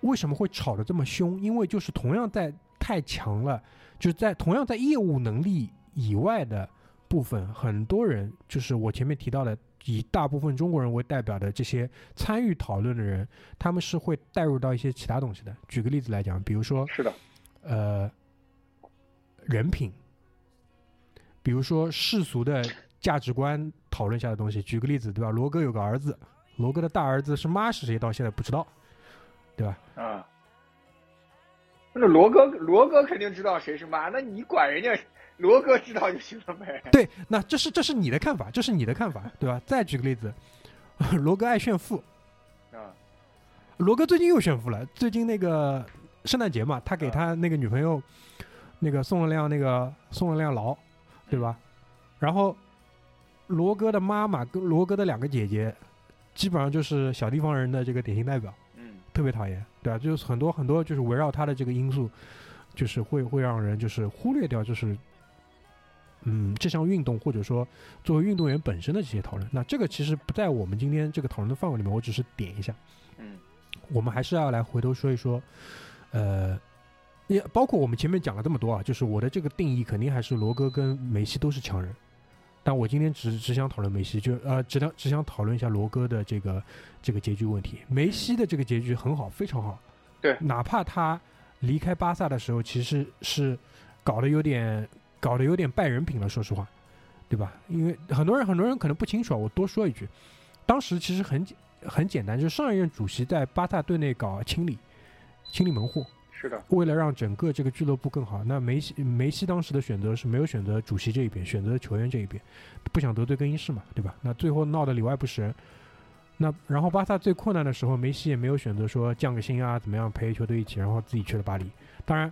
为什么会吵得这么凶？因为就是同样在太强了，就是在同样在业务能力以外的部分，很多人就是我前面提到的。以大部分中国人为代表的这些参与讨论的人，他们是会带入到一些其他东西的。举个例子来讲，比如说，是的，呃，人品，比如说世俗的价值观讨论下的东西。举个例子，对吧？罗哥有个儿子，罗哥的大儿子是妈是谁，到现在不知道，对吧？啊，那罗哥，罗哥肯定知道谁是妈，那你管人家？罗哥知道就行了呗。对，那这是这是你的看法，这是你的看法，对吧？再举个例子，罗哥爱炫富啊。罗哥最近又炫富了。最近那个圣诞节嘛，他给他那个女朋友那个送了辆那个送了辆劳，对吧？然后罗哥的妈妈跟罗哥的两个姐姐，基本上就是小地方人的这个典型代表，嗯，特别讨厌，对吧？就是很多很多就是围绕他的这个因素，就是会会让人就是忽略掉，就是。嗯，这项运动或者说作为运动员本身的这些讨论，那这个其实不在我们今天这个讨论的范围里面。我只是点一下。嗯，我们还是要来回头说一说，呃，也包括我们前面讲了这么多啊，就是我的这个定义肯定还是罗哥跟梅西都是强人，但我今天只只想讨论梅西，就呃，只想只想讨论一下罗哥的这个这个结局问题。梅西的这个结局很好，非常好。对，哪怕他离开巴萨的时候，其实是搞得有点。搞得有点败人品了，说实话，对吧？因为很多人很多人可能不清楚啊，我多说一句，当时其实很简很简单，就是上一任主席在巴萨队内搞清理，清理门户，为了让整个这个俱乐部更好，那梅西梅西当时的选择是没有选择主席这一边，选择球员这一边，不想得罪更衣室嘛，对吧？那最后闹得里外不是人，那然后巴萨最困难的时候，梅西也没有选择说降个薪啊，怎么样陪球队一起，然后自己去了巴黎，当然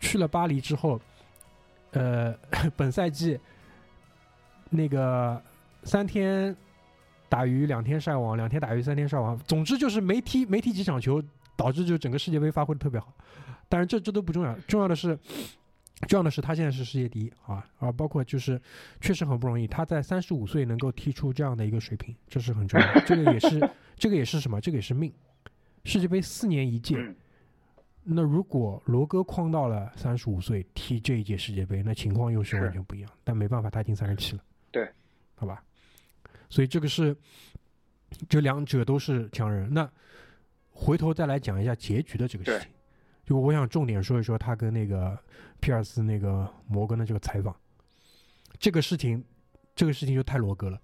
去了巴黎之后。呃，本赛季那个三天打鱼两天晒网，两天打鱼三天晒网，总之就是没踢没踢几场球，导致就整个世界杯发挥的特别好。当然这这都不重要，重要的是重要的是他现在是世界第一啊啊！包括就是确实很不容易，他在三十五岁能够踢出这样的一个水平，这是很重要。这个也是这个也是什么？这个也是命。世界杯四年一届，那如果罗哥框到了三十五岁踢这一届世界杯，那情况又是完全不一样。但没办法，他已经三十七了。对，好吧。所以这个是，这两者都是强人。那回头再来讲一下结局的这个事情，就我想重点说一说他跟那个皮尔斯、那个摩根的这个采访。这个事情，这个事情就太罗哥了。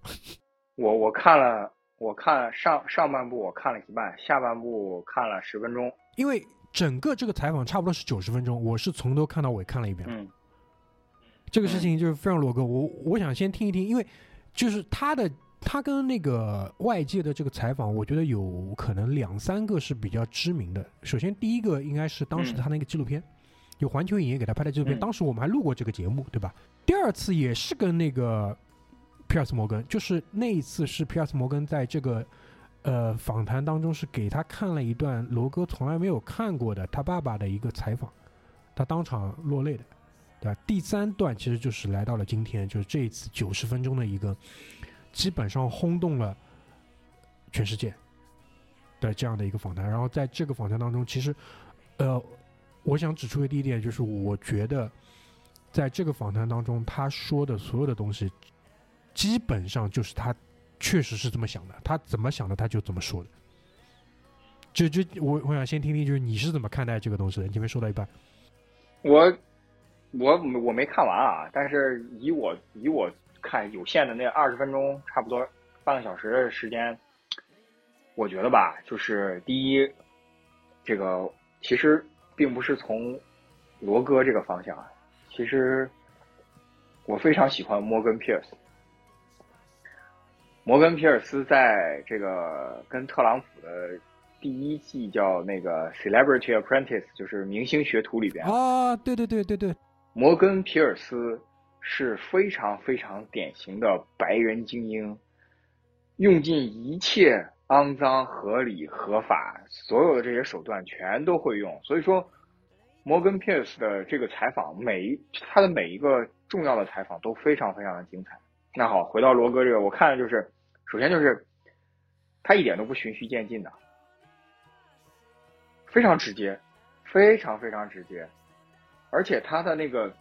我我看了，我看上上半部我看了一半，下半部看了十分钟。因为整个这个采访差不多是九十分钟，我是从头看到尾看了一遍。嗯，这个事情就是非常罗哥。我我想先听一听，因为就是他的他跟那个外界的这个采访，我觉得有可能两三个是比较知名的。首先第一个应该是当时他那个纪录片，有环球影业给他拍的纪录片，当时我们还录过这个节目，对吧？第二次也是跟那个皮尔斯摩根，就是那一次是皮尔斯摩根在这个呃访谈当中是给他看了一段罗哥从来没有看过的他爸爸的一个采访，他当场落泪的，对吧？第三段其实就是来到了今天，就是这一次九十分钟的一个基本上轰动了全世界的这样的一个访谈。然后在这个访谈当中，其实呃，我想指出的第一点就是，我觉得。在这个访谈当中，他说的所有的东西，基本上就是他确实是这么想的。他怎么想的，他就怎么说的。就就我我想先听听，就是你是怎么看待这个东西的？你前面说到一半，我我我没看完啊，但是以我以我看有限的那二十分钟，差不多半个小时的时间，我觉得吧，就是第一，这个其实并不是从罗哥这个方向。其实，我非常喜欢摩根·皮尔斯。摩根·皮尔斯在这个跟特朗普的第一季叫那个《Celebrity Apprentice》，就是明星学徒里边啊，对对对对对，摩根·皮尔斯是非常非常典型的白人精英，用尽一切肮脏、合理、合法所有的这些手段全都会用，所以说。摩根·皮尔斯的这个采访，每一他的每一个重要的采访都非常非常的精彩。那好，回到罗哥这个，我看的就是，首先就是他一点都不循序渐进的，非常直接，非常非常直接，而且他的那个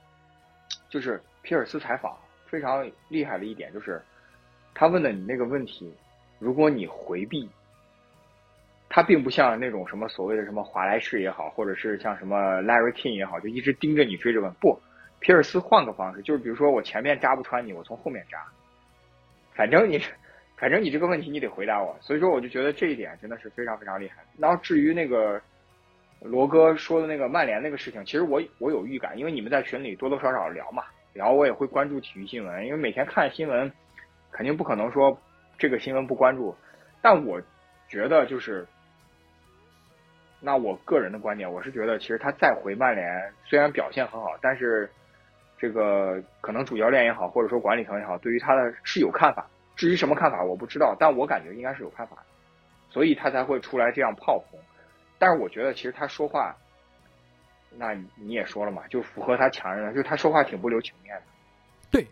就是皮尔斯采访非常厉害的一点就是，他问的你那个问题，如果你回避。他并不像那种什么所谓的什么华莱士也好，或者是像什么 Larry King 也好，就一直盯着你追着问。不，皮尔斯换个方式，就是比如说我前面扎不穿你，我从后面扎。反正你，反正你这个问题你得回答我。所以说，我就觉得这一点真的是非常非常厉害。然后至于那个罗哥说的那个曼联那个事情，其实我我有预感，因为你们在群里多多少少聊嘛，聊我也会关注体育新闻，因为每天看新闻，肯定不可能说这个新闻不关注。但我觉得就是。那我个人的观点，我是觉得，其实他再回曼联，虽然表现很好，但是这个可能主教练也好，或者说管理层也好，对于他的是有看法。至于什么看法，我不知道，但我感觉应该是有看法，所以他才会出来这样炮轰。但是我觉得，其实他说话，那你也说了嘛，就符合他强人，就他说话挺不留情面的。对。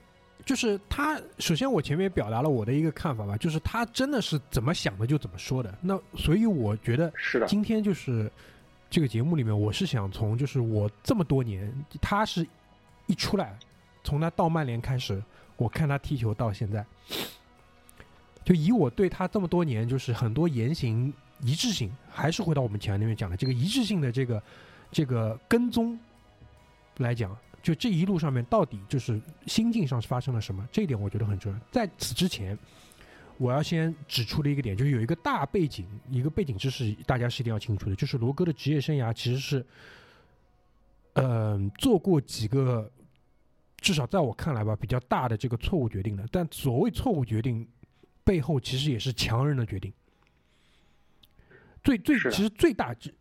就是他，首先我前面表达了我的一个看法吧，就是他真的是怎么想的就怎么说的。那所以我觉得，是的，今天就是这个节目里面，我是想从就是我这么多年，他是一出来，从他到曼联开始，我看他踢球到现在，就以我对他这么多年就是很多言行一致性，还是回到我们前面讲的这个一致性的这个这个跟踪来讲。就这一路上面，到底就是心境上是发生了什么？这一点我觉得很重要。在此之前，我要先指出的一个点，就是有一个大背景，一个背景知识，大家是一定要清楚的。就是罗哥的职业生涯其实是，嗯，做过几个，至少在我看来吧，比较大的这个错误决定的。但所谓错误决定，背后其实也是强人的决定。最最其实最大就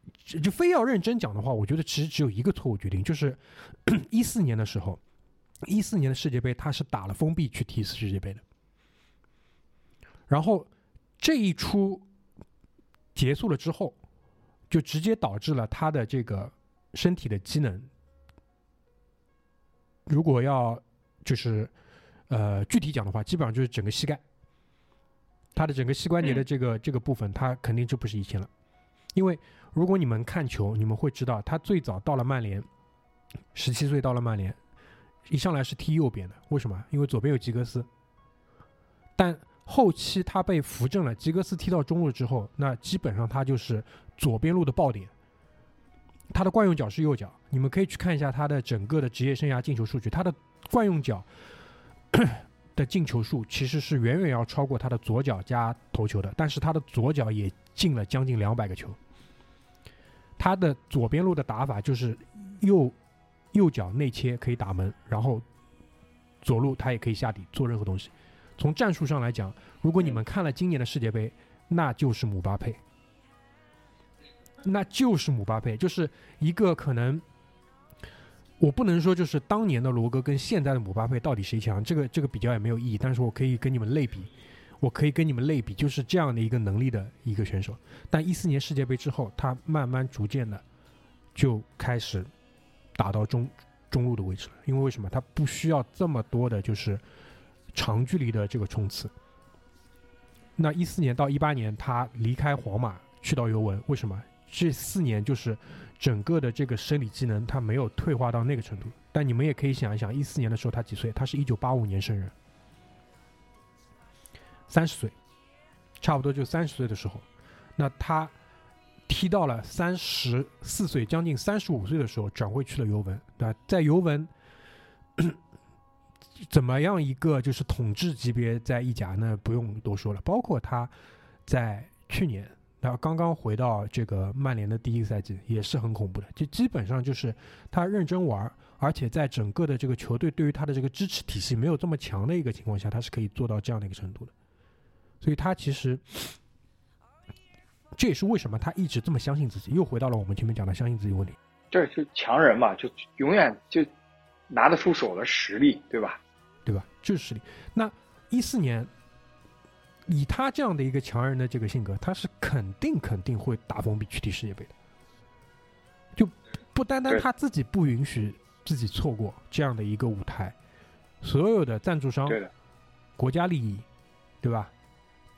就非要认真讲的话，我觉得其实只有一个错误决定，就是 一四年的时候，一四年的世界杯他是打了封闭去踢世界杯的，然后这一出结束了之后，就直接导致了他的这个身体的机能，如果要就是呃具体讲的话，基本上就是整个膝盖。他的整个膝关节的这个、这个部分，他肯定就不是以前了。因为如果你们看球，你们会知道，他最早到了曼联，十七岁到了曼联，一上来是踢右边的，为什么？因为左边有吉格斯。但后期他被扶正了，吉格斯踢到中路之后，那基本上他就是左边路的爆点。他的惯用脚是右脚，你们可以去看一下他的整个的职业生涯进球数据，他的惯用脚 的进球数其实是远远要超过他的左脚加头球的，但是他的左脚也进了将近两百个球。他的左边路的打法就是右右脚内切可以打门，然后左路他也可以下底做任何东西。从战术上来讲，如果你们看了今年的世界杯，那就是姆巴佩。那就是姆巴佩，就是一个可能，我不能说就是当年的罗格跟现在的姆巴佩到底谁强，这个这个比较也没有意义。但是我可以跟你们类比，我可以跟你们类比，就是这样的一个能力的一个选手。但一四年世界杯之后，他慢慢逐渐的就开始打到中中路的位置了，因为为什么？他不需要这么多的就是长距离的这个冲刺。那一四年到一八年，他离开皇马去到尤文，为什么？这四年就是整个的这个生理机能，他没有退化到那个程度。但你们也可以想一想，一四年的时候他几岁？他是一九八五年生人，三十岁，差不多就三十岁的时候。那他踢到了三十四岁，将近三十五岁的时候，转会去了尤文，对吧？在尤文 怎么样一个就是统治级别在意甲？那不用多说了，包括他在去年。然后刚刚回到这个曼联的第一个赛季也是很恐怖的，就基本上就是他认真玩，而且在整个的这个球队对于他的这个支持体系没有这么强的一个情况下，他是可以做到这样的一个程度的。所以他其实这也是为什么他一直这么相信自己。又回到了我们前面讲的相信自己问题。这是强人嘛，就永远就拿得出手的实力，对吧？对吧？就是实力。那一四年。以他这样的一个强人的这个性格，他是肯定肯定会打封闭去踢世界杯的，就不单单他自己不允许自己错过这样的一个舞台，所有的赞助商、国家利益，对吧？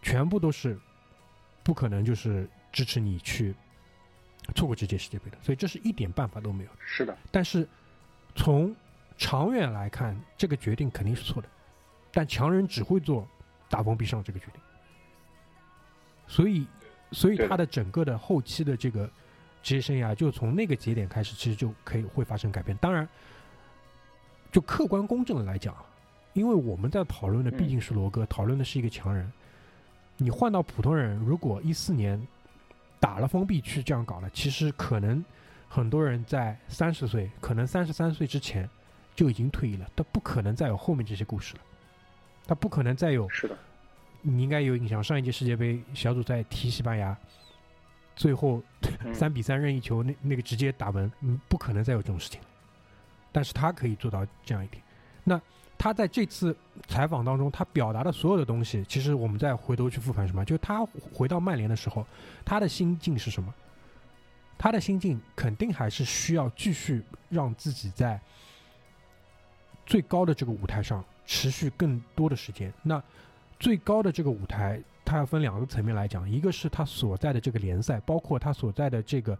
全部都是不可能就是支持你去错过这届世界杯的，所以这是一点办法都没有。是的，但是从长远来看，这个决定肯定是错的，但强人只会做。打封闭上这个决定，所以，所以他的整个的后期的这个职业生涯，就从那个节点开始，其实就可以会发生改变。当然，就客观公正的来讲，因为我们在讨论的毕竟是罗哥，讨论的是一个强人。你换到普通人，如果一四年打了封闭去这样搞了，其实可能很多人在三十岁，可能三十三岁之前就已经退役了，他不可能再有后面这些故事了。他不可能再有，是的，你应该有印象，上一届世界杯小组赛踢西班牙，最后三比三任意球，那那个直接打门，嗯，不可能再有这种事情了。但是他可以做到这样一点。那他在这次采访当中，他表达的所有的东西，其实我们再回头去复盘什么，就是他回到曼联的时候，他的心境是什么？他的心境肯定还是需要继续让自己在最高的这个舞台上。持续更多的时间。那最高的这个舞台，它要分两个层面来讲，一个是他所在的这个联赛，包括他所在的这个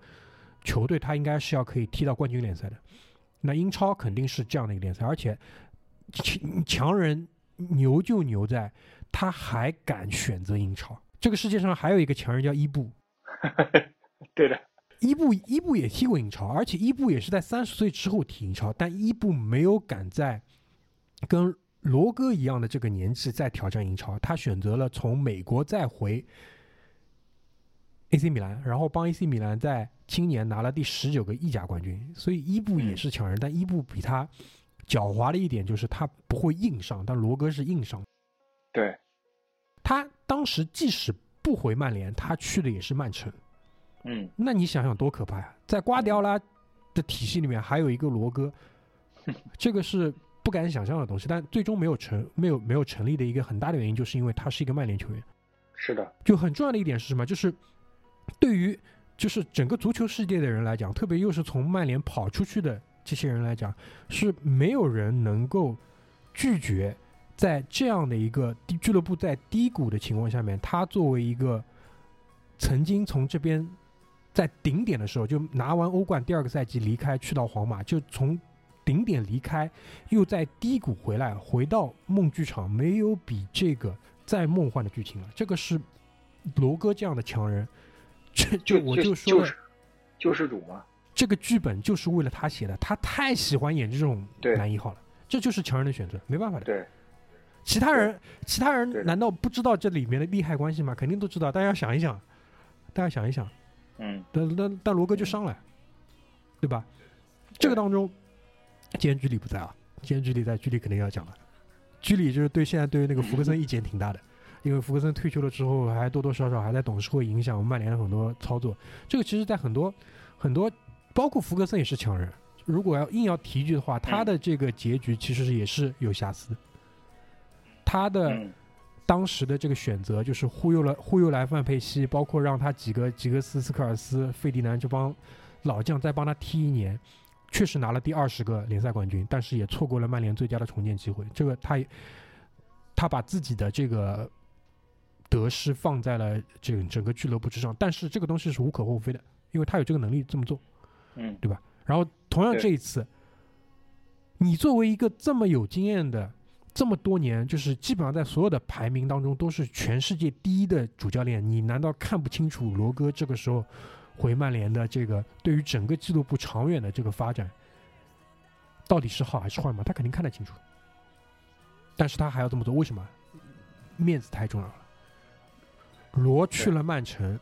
球队，他应该是要可以踢到冠军联赛的。那英超肯定是这样的一个联赛，而且强强人牛就牛在，他还敢选择英超。这个世界上还有一个强人叫伊布，对的，伊布伊布也踢过英超，而且伊布也是在三十岁之后踢英超，但伊布没有敢在跟罗哥一样的这个年纪再挑战英超，他选择了从美国再回 AC 米兰，然后帮 AC 米兰在今年拿了第十九个意甲冠军。所以伊布也是强人，但伊布比他狡猾的一点就是他不会硬上，但罗哥是硬上。对，他当时即使不回曼联，他去的也是曼城。嗯，那你想想多可怕呀！在瓜迪奥拉的体系里面还有一个罗哥，这个是。不敢想象的东西，但最终没有成，没有没有成立的一个很大的原因，就是因为他是一个曼联球员。是的，就很重要的一点是什么？就是对于就是整个足球世界的人来讲，特别又是从曼联跑出去的这些人来讲，是没有人能够拒绝在这样的一个俱乐部在低谷的情况下面，他作为一个曾经从这边在顶点的时候就拿完欧冠第二个赛季离开去到皇马，就从顶点离开，又在低谷回来，回到梦剧场，没有比这个再梦幻的剧情了。这个是罗哥这样的强人，这就我就说救世主嘛。这个剧本就是为了他写的，他太喜欢演这种男一号了，这就是强人的选择，没办法的。对，其他人，其他人难道不知道这里面的利害关系吗？肯定都知道，大家想一想，大家想一想，嗯，但但但罗哥就上了，对吧？这个当中，今天居里不在啊，今天居里在，居里肯定要讲了。居里就是对现在对那个福格森意见挺大的，因为福格森退休了之后，还多多少少还在董事会影响曼联的很多操作。这个其实，在很多很多，包括福格森也是强人。如果要硬要提一句的话，他的这个结局其实也是有瑕疵的。他的嗯当时的这个选择就是忽悠了忽悠来范佩西，包括让他几个吉格斯、斯科尔斯、费迪南这帮老将再帮他踢一年，确实拿了第二十个联赛冠军，但是也错过了曼联最佳的重建机会。这个他也他把自己的这个得失放在了这个整个俱乐部之上，但是这个东西是无可厚非的，因为他有这个能力这么做。嗯然后同样这一次，你作为一个这么有经验的，这么多年，就是基本上在所有的排名当中都是全世界第一的主教练，你难道看不清楚罗哥这个时候回曼联的这个对于整个俱乐部长远的这个发展到底是好还是坏吗？他肯定看得清楚，但是他还要这么做，为什么？面子太重要了。罗去了曼城，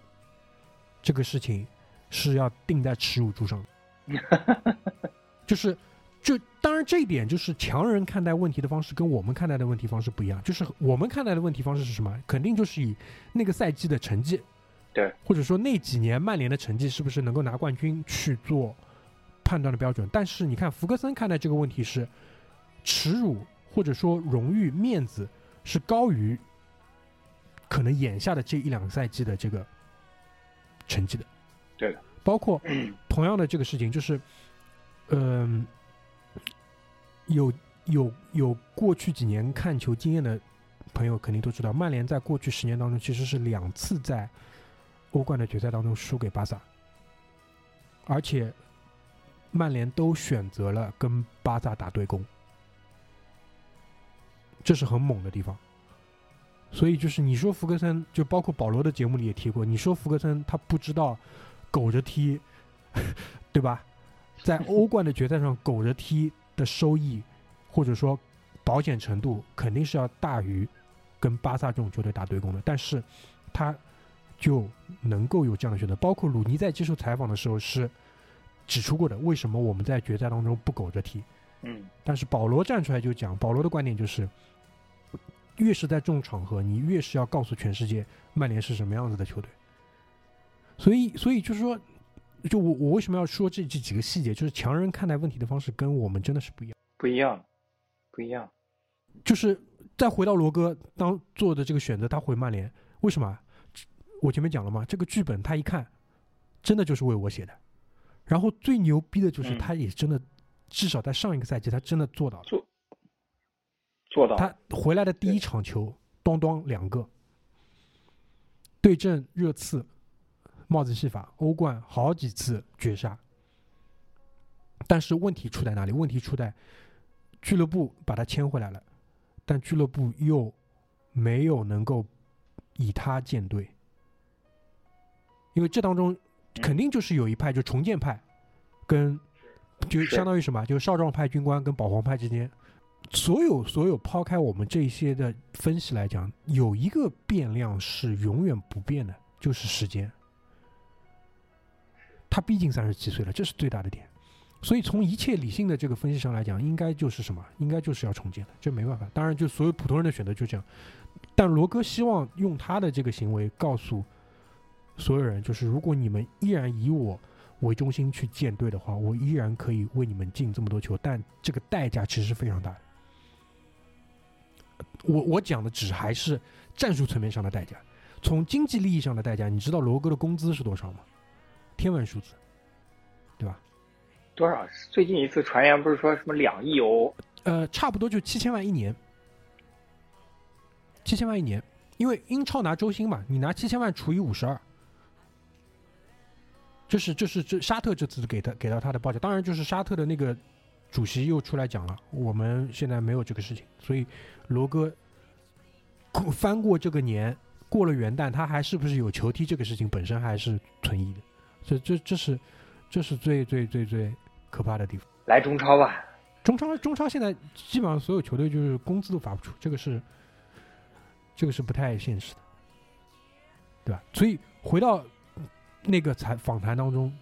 这个事情是要定在耻辱柱上的。就是，就当然这一点就是强人看待问题的方式跟我们看待的问题方式不一样。就是我们看待的问题方式是什么？肯定就是以那个赛季的成绩，对，或者说那几年曼联的成绩是不是能够拿冠军去做判断的标准。但是你看福格森看待这个问题是耻辱或者说荣誉面子是高于可能眼下的这一两个赛季的这个成绩的。对的，包括 同样的这个事情，就是，嗯、有有有过去几年看球经验的朋友肯定都知道，曼联在过去十年当中其实是两次在欧冠的决赛当中输给巴萨，而且曼联都选择了跟巴萨打对攻，这是很猛的地方。所以就是你说福格森，就包括保罗的节目里也提过，你说福格森他不知道苟着踢，对吧？在 欧冠的决赛上苟着踢的收益，或者说保险程度，肯定是要大于跟巴萨这种球队打对攻的。但是他就能够有这样的选择，包括鲁尼在接受采访的时候是指出过的，为什么我们在决赛当中不苟着踢？嗯但是保罗站出来就讲，保罗的观点就是，越是在这种场合，你越是要告诉全世界曼联是什么样子的球队。所以，所以就是说，就我我为什么要说这这几个细节，就是强人看待问题的方式跟我们真的是不一样。不一样，不一样。就是再回到罗哥当做的这个选择，他回曼联，为什么？我前面讲了嘛，这个剧本他一看，真的就是为我写的。然后最牛逼的就是嗯他也真的，至少在上一个赛季他真的做到了。做到他回来的第一场球，咣咣两个，对阵热刺，帽子戏法，欧冠好几次绝杀。但是问题出在哪里？问题出在俱乐部把他签回来了，但俱乐部又没有能够以他建队，因为这当中肯定就是有一派就重建派，跟就相当于什么？就是少壮派军官跟保皇派之间，所有所有抛开我们这一些的分析来讲，有一个变量是永远不变的，就是时间。他毕竟三十七岁了，这是最大的点。所以从一切理性的这个分析上来讲，应该就是什么？应该就是要重建的，这没办法。当然，就所有普通人的选择就这样。但罗哥希望用他的这个行为告诉所有人，就是如果你们依然以我为中心去建队的话，我依然可以为你们进这么多球，但这个代价其实是非常大的。我我讲的只还是战术层面上的代价，从经济利益上的代价，你知道罗哥的工资是多少吗？天文数字，对吧？多少？最近一次传言不是说什么两亿欧？呃，差不多就七千万一年，七千万一年，因为英超拿周薪嘛，你拿七千万除以五十二，这是这是这沙特这次给他给到他的报价，当然就是沙特的那个主席又出来讲了，我们现在没有这个事情，所以罗哥翻过这个年，过了元旦，他还是不是有球踢这个事情本身还是存疑的，这这这是这是最最最最可怕的地方。来中超吧，中超中超现在基本上所有球队就是工资都发不出，这个是这个是不太现实的，对吧？所以回到那个采访谈当中，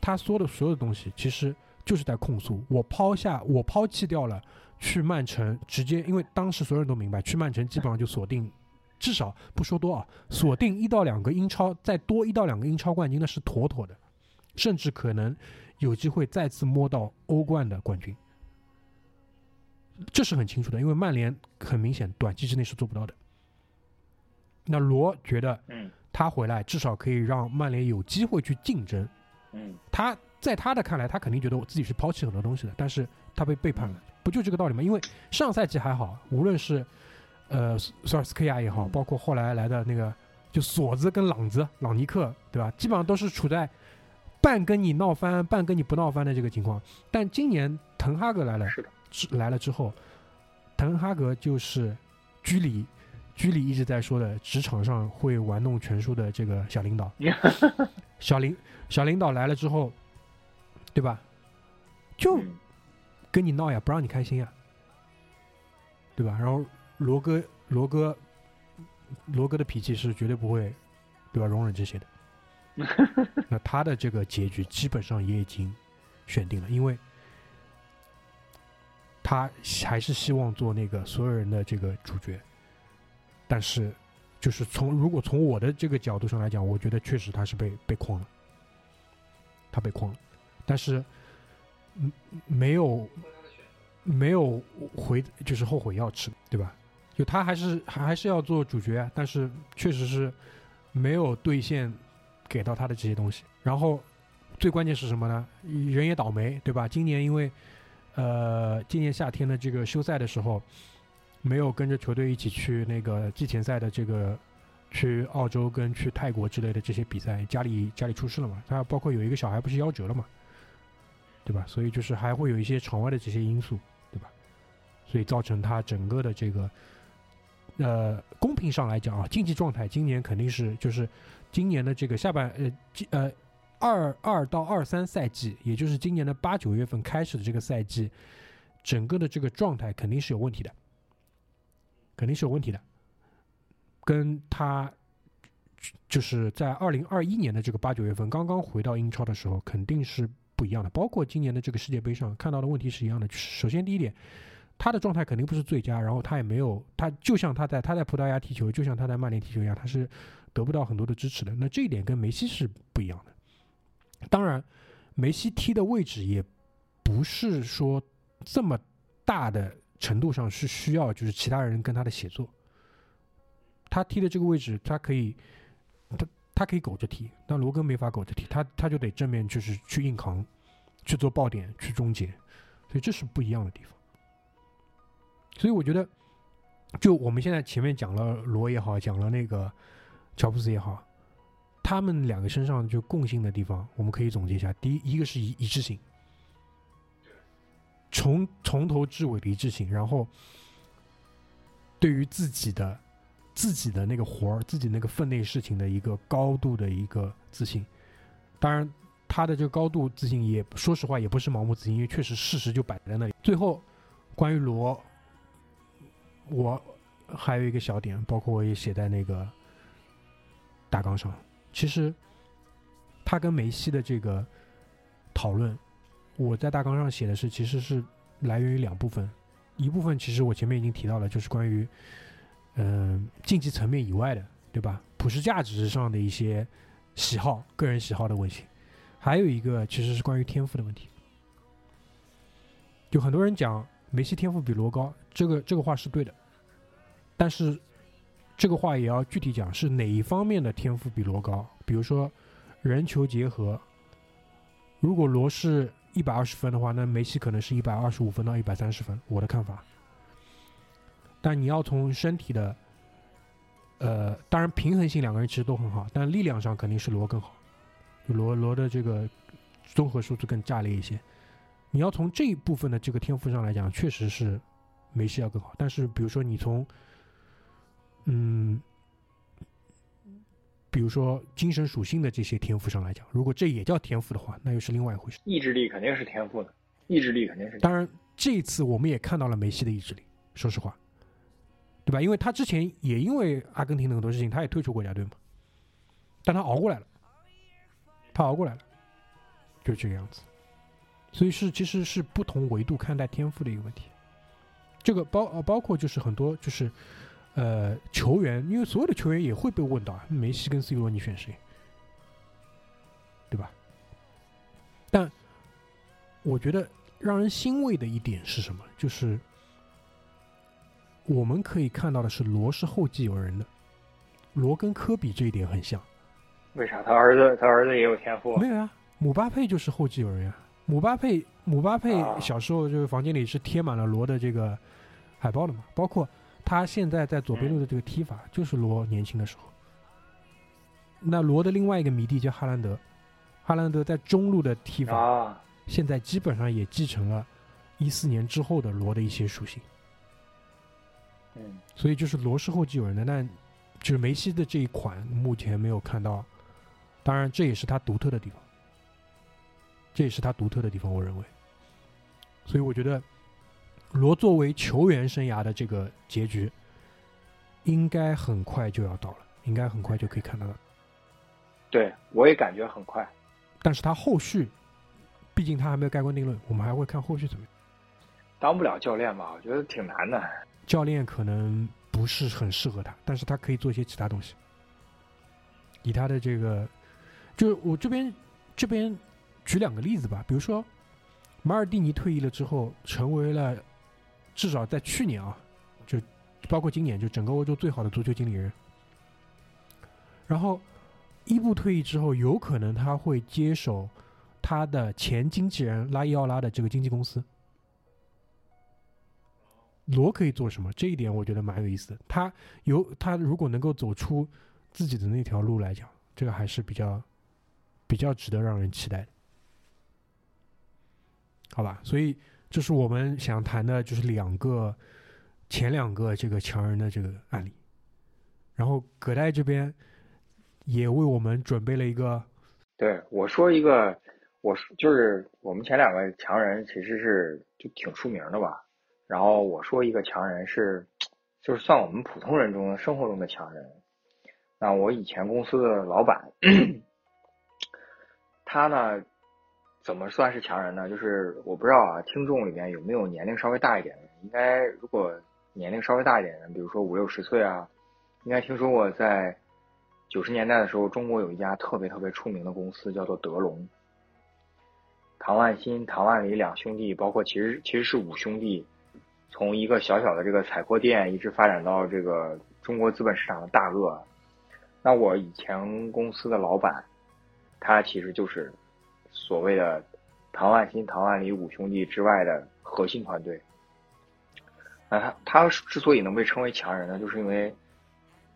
他说的所有的东西，其实就是在控诉我抛下我抛弃掉了去曼城，直接因为当时所有人都明白，去曼城基本上就锁定，至少不说多啊，锁定一到两个英超，再多一到两个英超冠军那是妥妥的，甚至可能有机会再次摸到欧冠的冠军。这是很清楚的，因为曼联很明显短期之内是做不到的。那罗觉得，嗯他回来至少可以让曼联有机会去竞争。嗯他在他的看来，他肯定觉得我自己是抛弃很多东西的，但是他被背叛了，不就这个道理吗？因为上赛季还好，无论是呃索尔斯克亚也好，嗯包括后来来的那个就索子跟朗子、朗尼克，对吧？基本上都是处在半跟你闹翻、半跟你不闹翻的这个情况。但今年滕哈格来了，是的，来了之后，滕哈格就是居里，居里一直在说的职场上会玩弄权术的这个小领导，小领小领导来了之后，对吧？就嗯跟你闹呀，不让你开心呀，对吧？然后罗哥罗哥罗哥的脾气是绝对不会，对吧？容忍这些的。那他的这个结局基本上也已经选定了，因为他还是希望做那个所有人的这个主角，但是就是从如果从我的这个角度上来讲，我觉得确实他是被被框了，他被框了，但是嗯没有没有回就是后悔药吃，对吧？就他还是还是要做主角，但是确实是没有兑现给到他的这些东西。然后最关键是什么呢？人也倒霉，对吧？今年因为呃，今年夏天的这个休赛的时候，没有跟着球队一起去那个季前赛的这个去澳洲跟去泰国之类的这些比赛，家里家里出事了嘛，他包括有一个小孩不是夭折了嘛，对吧？所以就是还会有一些场外的这些因素，对吧？所以造成他整个的这个呃公平上来讲啊，竞技状态今年肯定是就是今年的这个下半呃呃二二到二三赛季，也就是今年的八九月份开始的这个赛季，整个的这个状态肯定是有问题的，肯定是有问题的，跟他就是在二零二一年的这个八九月份刚刚回到英超的时候，肯定是不一样的。包括今年的这个世界杯上看到的问题是一样的。首先第一点，他的状态肯定不是最佳，然后他也没有他就像他在他在葡萄牙踢球，就像他在曼联踢球一样，他是得不到很多的支持的。那这一点跟梅西是不一样的。当然，梅西踢的位置也不是说这么大的程度上是需要就是其他人跟他的协作。他踢的这个位置，他可以，他他可以苟着踢，但罗根没法苟着踢，他他就得正面就是去硬扛，去做爆点，去终结，所以这是不一样的地方。所以我觉得，就我们现在前面讲了罗也好，讲了那个乔布斯也好，他们两个身上就共性的地方，我们可以总结一下：第一，一个是一一致性，从从头至尾的一致性，然后对于自己的自己的那个活儿、自己那个分内事情的一个高度的一个自信。当然，他的这个高度自信也说实话也不是盲目自信，因为确实事实就摆在那里。最后，关于罗，我还有一个小点，包括我也写在那个大纲上。其实他跟梅西的这个讨论，我在大纲上写的是，其实是来源于两部分。一部分其实我前面已经提到了，就是关于嗯、竞技层面以外的，对吧？普世价值上的一些喜好、个人喜好的问题。还有一个其实是关于天赋的问题。就很多人讲梅西天赋比罗高，这个这个话是对的，但是这个话也要具体讲是哪一方面的天赋比罗高。比如说人球结合，如果罗是一百二十分的话，那梅西可能是一百二十五分到一百三十分，我的看法。但你要从身体的呃，当然平衡性两个人其实都很好，但力量上肯定是罗更好，罗罗的这个综合素质更炸裂一些。你要从这一部分的这个天赋上来讲，确实是梅西要更好。但是比如说你从，嗯，比如说精神属性的这些天赋上来讲，如果这也叫天赋的话，那又是另外一回事。意志力肯定是天赋的，意志力肯定是。当然，这一次我们也看到了梅西的意志力，说实话。对吧？因为他之前也因为阿根廷的很多事情，他也退出国家队嘛，但他熬过来了，他熬过来了，就是这个样子。所以是其实是不同维度看待天赋的一个问题。这个包呃包括就是很多就是呃球员，因为所有的球员也会被问到啊，梅西跟 C 罗你选谁？对吧？但我觉得让人欣慰的一点是什么？就是。我们可以看到的是，罗是后继有人的。罗跟科比这一点很像。为啥？他儿子，他儿子也有天赋。没有啊，姆巴佩就是后继有人呀。姆巴佩，姆巴佩小时候就是房间里是贴满了罗的这个海报的嘛。包括他现在在左边路的这个踢法，就是罗年轻的时候。那罗的另外一个迷弟叫哈兰德，哈兰德在中路的踢法，现在基本上也继承了一四年之后的罗的一些属性。嗯，所以就是罗是后继有人的，但就是梅西的这一款目前没有看到，当然这也是他独特的地方，这也是他独特的地方，我认为。所以我觉得罗作为球员生涯的这个结局，应该很快就要到了，应该很快就可以看到了。对，我也感觉很快，但是他后续，毕竟他还没有盖棺定论，我们还会看后续怎么样。当不了教练吧，我觉得挺难的。教练可能不是很适合他，但是他可以做一些其他东西。以他的这个，就是我这边这边举两个例子吧，比如说马尔蒂尼退役了之后，成为了至少在去年啊，就包括今年，就整个欧洲最好的足球经理人。然后伊布退役之后，有可能他会接手他的前经纪人拉伊奥拉的这个经纪公司。罗可以做什么？这一点我觉得蛮有意思的。他有他如果能够走出自己的那条路来讲，这个还是比较比较值得让人期待的，好吧？所以这是我们想谈的，就是两个前两个这个强人的这个案例。然后葛代这边也为我们准备了一个，对我说一个，我就是我们前两个强人其实是就挺出名的吧。然后我说一个强人是，就是算我们普通人中生活中的强人。那我以前公司的老板，他呢，怎么算是强人呢？就是我不知道啊，听众里面有没有年龄稍微大一点的？应该如果年龄稍微大一点的，比如说五六十岁啊，应该听说过在九十年代的时候，中国有一家特别特别出名的公司叫做德龙。唐万新、唐万里两兄弟，包括其实其实是五兄弟。从一个小小的这个采货店，一直发展到这个中国资本市场的大鳄。那我以前公司的老板，他其实就是所谓的唐万新、唐万里五兄弟之外的核心团队。那他他之所以能被称为强人呢，就是因为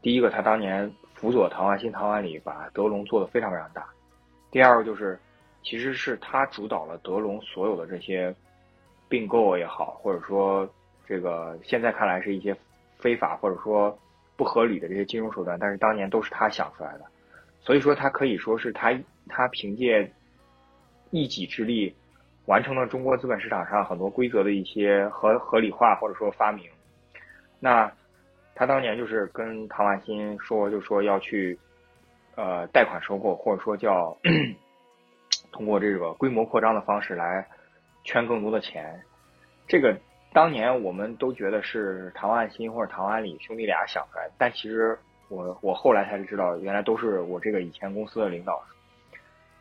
第一个，他当年辅佐唐万新、唐万里把德龙做得非常非常大；第二个就是，其实是他主导了德龙所有的这些并购也好，或者说。这个现在看来是一些非法或者说不合理的这些金融手段，但是当年都是他想出来的，所以说他可以说是他他凭借一己之力完成了中国资本市场上很多规则的一些合合理化或者说发明。那他当年就是跟唐万新说，就说要去呃贷款收购，或者说叫 通过这个规模扩张的方式来圈更多的钱，这个。当年我们都觉得是唐万新或者唐万里兄弟俩想出来，但其实我我后来才知道，原来都是我这个以前公司的领导，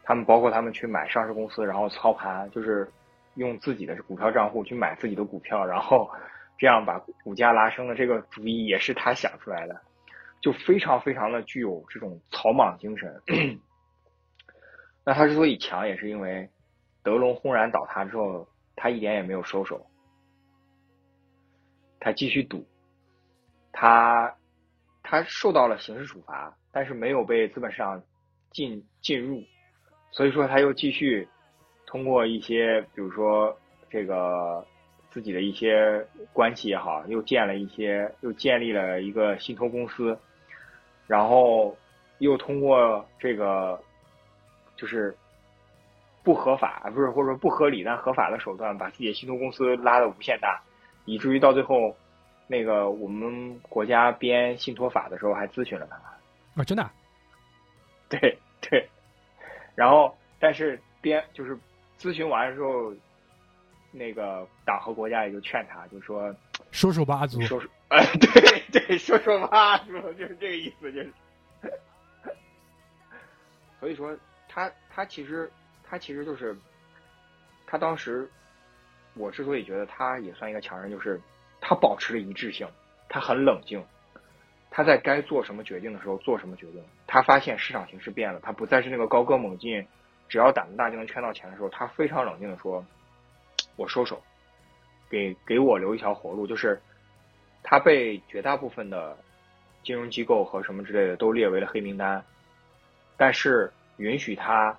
他们包括他们去买上市公司，然后操盘，就是用自己的股票账户去买自己的股票，然后这样把股价拉升的这个主意也是他想出来的，就非常非常的具有这种草莽精神。那他之所以强，也是因为德隆轰然倒塌之后，他一点也没有收手。他继续赌，他他受到了刑事处罚，但是没有被资本市场进进入，所以说他又继续通过一些，比如说这个自己的一些关系也好，又建了一些，又建立了一个信托公司，然后又通过这个就是不合法，不是或者说不合理但合法的手段，把自己的信托公司拉的无限大，以至于到最后。那个我们国家编信托法的时候还咨询了他啊，真的？对对，然后但是编就是咨询完之后，那个党和国家也就劝他，就说说说吧，阿祖，收手，哎，对对，说说吧，阿祖，就是这个意思，就是。所以说，他他其实他其实就是他当时，我之所以觉得他也算一个强人，就是。他保持了一致性，他很冷静，他在该做什么决定的时候做什么决定。他发现市场形势变了，他不再是那个高歌猛进，只要胆子大就能圈到钱的时候，他非常冷静的说：“我收手，给给我留一条活路。”就是他被绝大部分的金融机构和什么之类的都列为了黑名单，但是允许他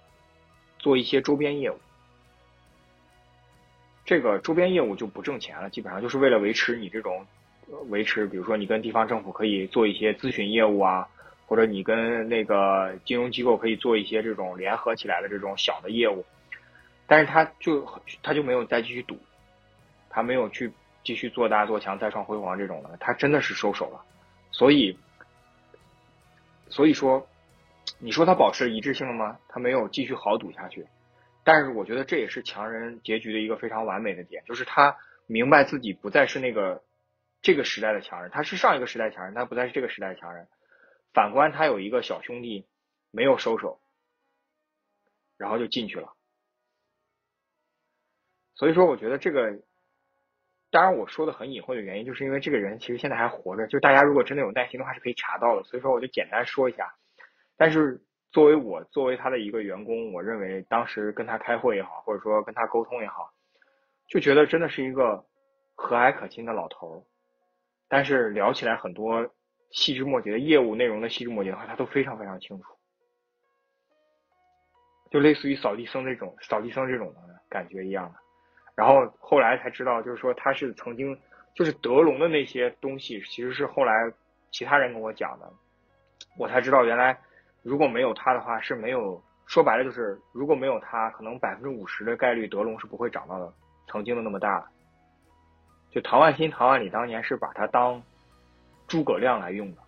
做一些周边业务。这个周边业务就不挣钱了，基本上就是为了维持你这种维持，比如说你跟地方政府可以做一些咨询业务啊，或者你跟那个金融机构可以做一些这种联合起来的这种小的业务，但是他就他就没有再继续赌，他没有去继续做大做强再创辉煌这种的，他真的是收手了，所以所以说，你说他保持一致性了吗？他没有继续豪赌下去。但是我觉得这也是强人结局的一个非常完美的点，就是他明白自己不再是那个这个时代的强人，他是上一个时代强人，他不再是这个时代强人。反观他有一个小兄弟没有收手，然后就进去了。所以说，我觉得这个，当然我说的很隐晦的原因，就是因为这个人其实现在还活着，就大家如果真的有耐心的话是可以查到的。所以说，我就简单说一下，但是。作为我作为他的一个员工，我认为当时跟他开会也好，或者说跟他沟通也好，就觉得真的是一个和蔼可亲的老头。但是聊起来很多细枝末节的业务内容的细枝末节的话，他都非常非常清楚，就类似于扫地僧这种扫地僧这种的感觉一样的。然后后来才知道，就是说他是曾经就是德龙的那些东西，其实是后来其他人跟我讲的，我才知道原来。如果没有他的话，是没有说白了就是如果没有他，可能百分之五十的概率德龙是不会涨到曾经的那么大的。就唐万新、唐万里当年是把他当诸葛亮来用的，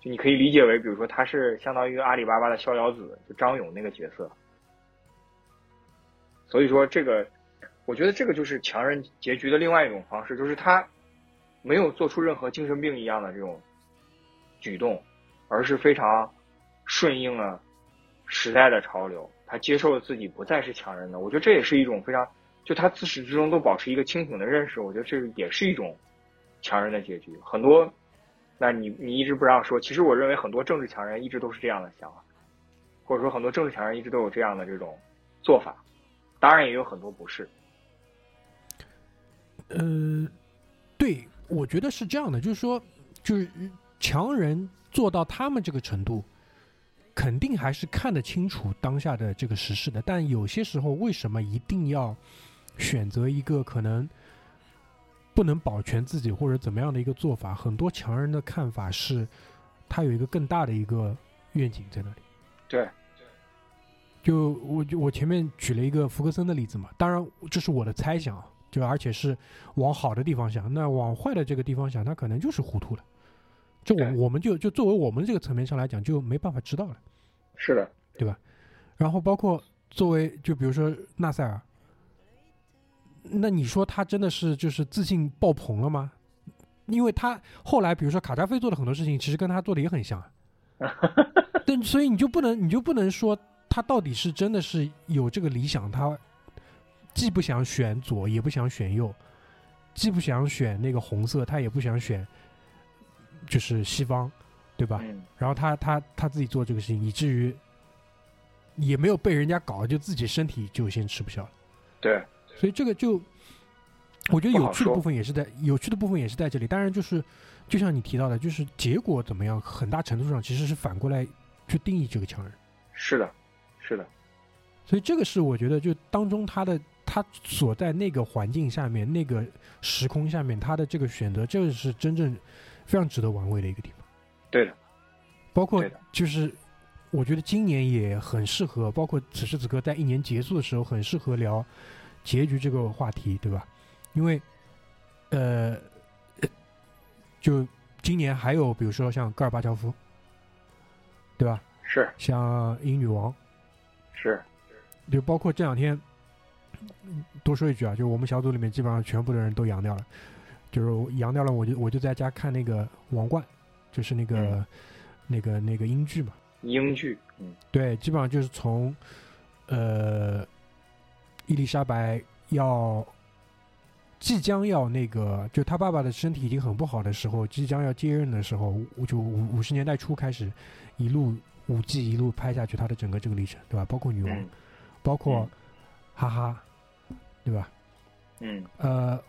就你可以理解为，比如说他是相当于阿里巴巴的逍遥子，就张勇那个角色。所以说这个，我觉得这个就是强人结局的另外一种方式，就是他没有做出任何精神病一样的这种举动。而是非常顺应了时代的潮流，他接受了自己不再是强人的。我觉得这也是一种非常，就他自始至终都保持一个清醒的认识。我觉得这也是一种强人的结局。很多，那你你一直不让说，其实我认为很多政治强人一直都是这样的想法，或者说很多政治强人一直都有这样的这种做法。当然也有很多不是。呃，对，我觉得是这样的，就是说，就是强人。做到他们这个程度，肯定还是看得清楚当下的这个时事的。但有些时候，为什么一定要选择一个可能不能保全自己或者怎么样的一个做法？很多强人的看法是，他有一个更大的一个愿景在那里。对，就我就我前面举了一个福格森的例子嘛，当然这是我的猜想，啊就而且是往好的地方想。那往坏的这个地方想，他可能就是糊涂了。就我我们就就作为我们这个层面上来讲，就没办法知道了。是的，对吧？然后包括作为就比如说纳赛尔，那你说他真的是就是自信爆棚了吗？因为他后来比如说卡扎菲做的很多事情，其实跟他做的也很像。但，所以你就不能你就不能说他到底是真的是有这个理想，他既不想选左，也不想选右，既不想选那个红色，他也不想选。就是西方，对吧？然后他他他自己做这个事情，以至于也没有被人家搞，就自己身体就先吃不消了。对，所以这个就我觉得有趣的部分也是在有趣的部分也是在这里。当然，就是就像你提到的，就是结果怎么样，很大程度上其实是反过来去定义这个强人。是的，是的，所以这个是我觉得，就当中他的他所在那个环境下面、那个时空下面，他的这个选择，这个是真正非常值得玩味的一个地方。对的，包括就是，我觉得今年也很适合，包括此时此刻在一年结束的时候，很适合聊结局这个话题，对吧？因为，呃，就今年还有比如说像戈尔巴乔夫，对吧？是像英女王，是，就包括这两天，嗯多说一句啊，就我们小组里面基本上全部的人都阳掉了，就是阳掉了，我就我就在家看那个《王冠》，就是那个、嗯那个那个英剧嘛。英剧，嗯对，基本上就是从呃伊丽莎白要即将要那个，就他爸爸的身体已经很不好的时候，即将要接任的时候，我就五五十年代初开始一路五季一路拍下去他的整个这个历程，对吧？包括女王，嗯包括嗯哈哈，对吧？嗯呃。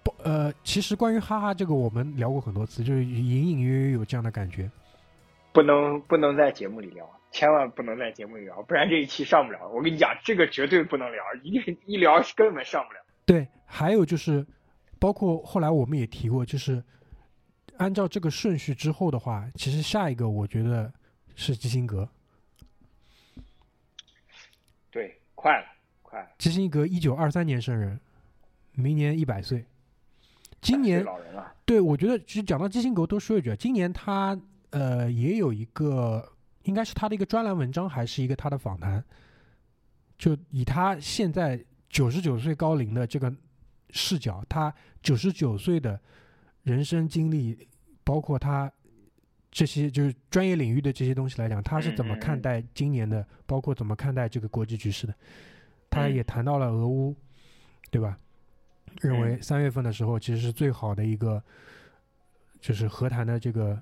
不，呃，其实关于哈哈这个，我们聊过很多次，就是隐隐约约有这样的感觉。不能不能在节目里聊，千万不能在节目里聊，不然这一期上不了。我跟你讲，这个绝对不能聊，一定一聊根本上不了。对，还有就是，包括后来我们也提过，就是按照这个顺序之后的话，其实下一个我觉得是基辛格。对，快了，快了，基辛格一九二三年生人，明年一百岁。今年老人了，对我觉得，其实讲到基辛格，多说一句啊，今年他呃也有一个，应该是他的一个专栏文章，还是一个他的访谈，就以他现在九十九岁高龄的这个视角，他九十九岁的人生经历，包括他这些就是专业领域的这些东西来讲，他是怎么看待今年的，包括怎么看待这个国际局势的？他嗯也谈到了俄乌，对吧？认为嗯三月份的时候其实是最好的一个，就是和谈的这个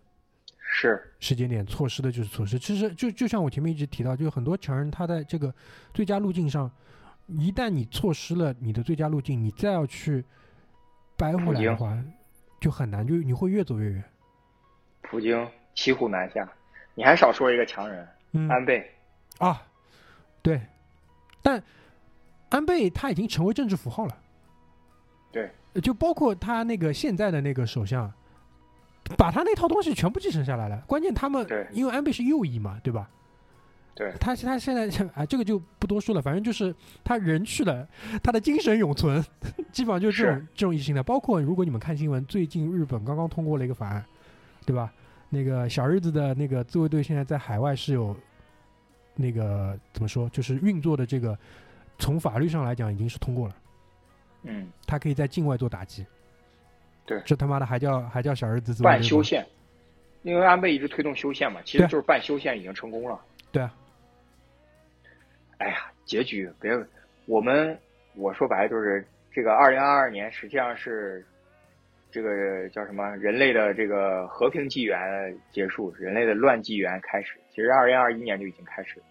是，时间点，错失的就是错失。其实就就像我前面一直提到，就很多强人他在这个最佳路径上，一旦你错失了你的最佳路径，你再要去掰回来的话，就很难，就你会越走越远。普京骑虎难下。你还少说一个强人，嗯安倍。啊，对，但安倍他已经成为政治符号了。对，就包括他那个现在的那个首相，把他那套东西全部继承下来了。关键他们因为安倍是右翼嘛，对吧？对，他他现在啊，这个就不多说了，反正就是他人去了，他的精神永存，基本上就是这种是这种意识形态。包括如果你们看新闻，最近日本刚刚通过了一个法案，对吧？那个小日子的那个自卫队现在在海外是有那个怎么说，就是运作的这个，从法律上来讲已经是通过了，嗯，他可以在境外做打击。对这他妈的还叫还叫小日子自半修宪，因为安倍一直推动修宪嘛，其实就是半修宪已经成功了。对啊，哎呀，结局别，我们我说白了就是这个二零二二年实际上是这个叫什么人类的这个和平纪元结束，人类的乱纪元开始。其实二零二一年就已经开始了。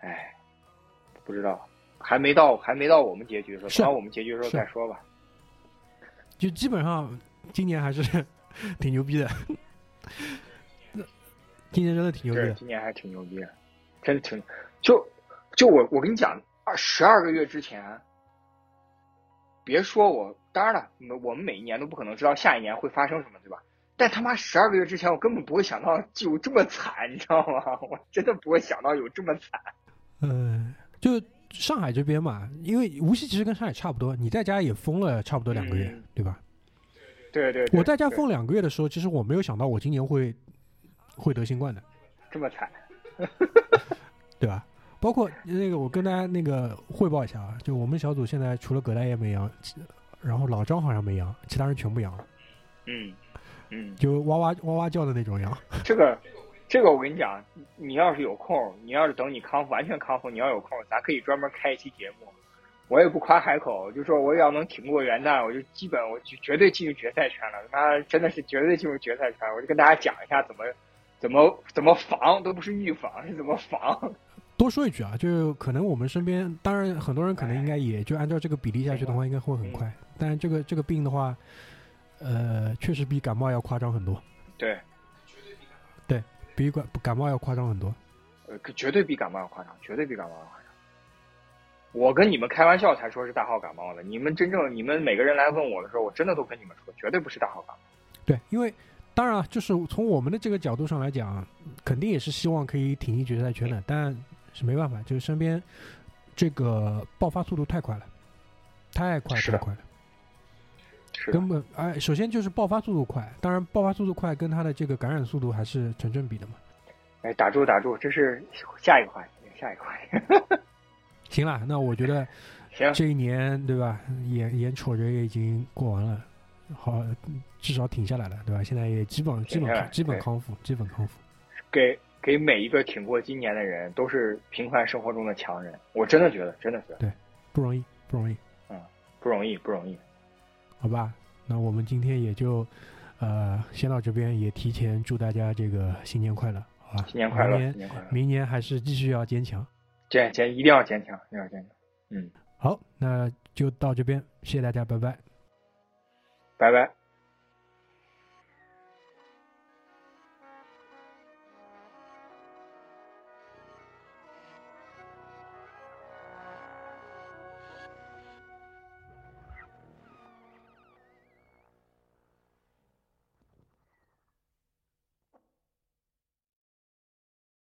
哎，不知道，还没到还没到我们结局的时候，等到我们结局的时候再说吧。就基本上今年还是 挺牛逼的。今年真的挺牛逼对，的，今年还挺牛逼的，真的挺就就我我跟你讲，二十二个月之前，别说我，当然了，我们每一年都不可能知道下一年会发生什么，对吧？但他妈十二个月之前，我根本不会想到有这么惨，你知道吗？我真的不会想到有这么惨。嗯，就上海这边嘛，因为无锡其实跟上海差不多，你在家也封了差不多两个月，嗯对吧？对对对，对我在家封两个月的时候，其实我没有想到我今年会会得新冠的，这么惨，对吧？包括那个，我跟大家那个汇报一下啊，就我们小组现在除了葛大爷没阳，然后老张好像没阳，其他人全部阳了，嗯嗯，就哇哇哇哇叫的那种阳。这个这个我跟你讲，你要是有空，你要是等你康复完全康复，你要有空，咱可以专门开一期节目。我也不夸海口，就说我要能挺过元旦，我就基本我就绝对进入决赛圈了。他妈真的是绝对进入决赛圈，我就跟大家讲一下怎么怎么怎么防，都不是预防，是怎么防。多说一句啊，就是可能我们身边，当然很多人可能应该也就按照这个比例下去的话，应该会很快。但这个这个病的话，呃，确实比感冒要夸张很多，对，比感感冒要夸张很多。呃，绝对比感冒要夸张，绝对比感冒要夸张。我跟你们开玩笑才说是大号感冒的，你们真正你们每个人来问我的时候，我真的都跟你们说，绝对不是大号感冒。对，因为当然啊，就是从我们的这个角度上来讲，肯定也是希望可以挺进决赛圈的，但是没办法，就是身边这个爆发速度太快了，太快太快了，根本哎，首先就是爆发速度快，当然爆发速度快跟它的这个感染速度还是成正比的嘛。哎，打住打住，这是下一个话题，下一个话题。行了，那我觉得行，这一年对吧，眼眼瞅着也已经过完了，好，至少挺下来了，对吧？现在也基本基本基本康复，基本康复。给给每一个挺过今年的人，都是平凡生活中的强人。我真的觉得，真的觉得对不容易，不容易，嗯不容易，不容易。好吧？那我们今天也就呃先到这边，也提前祝大家这个新年快乐，好吧？新年快乐，明年新年快乐！明年还是继续要坚强。坚坚一定要坚强，一定要坚强。嗯，好，那就到这边，谢谢大家，拜拜。拜拜。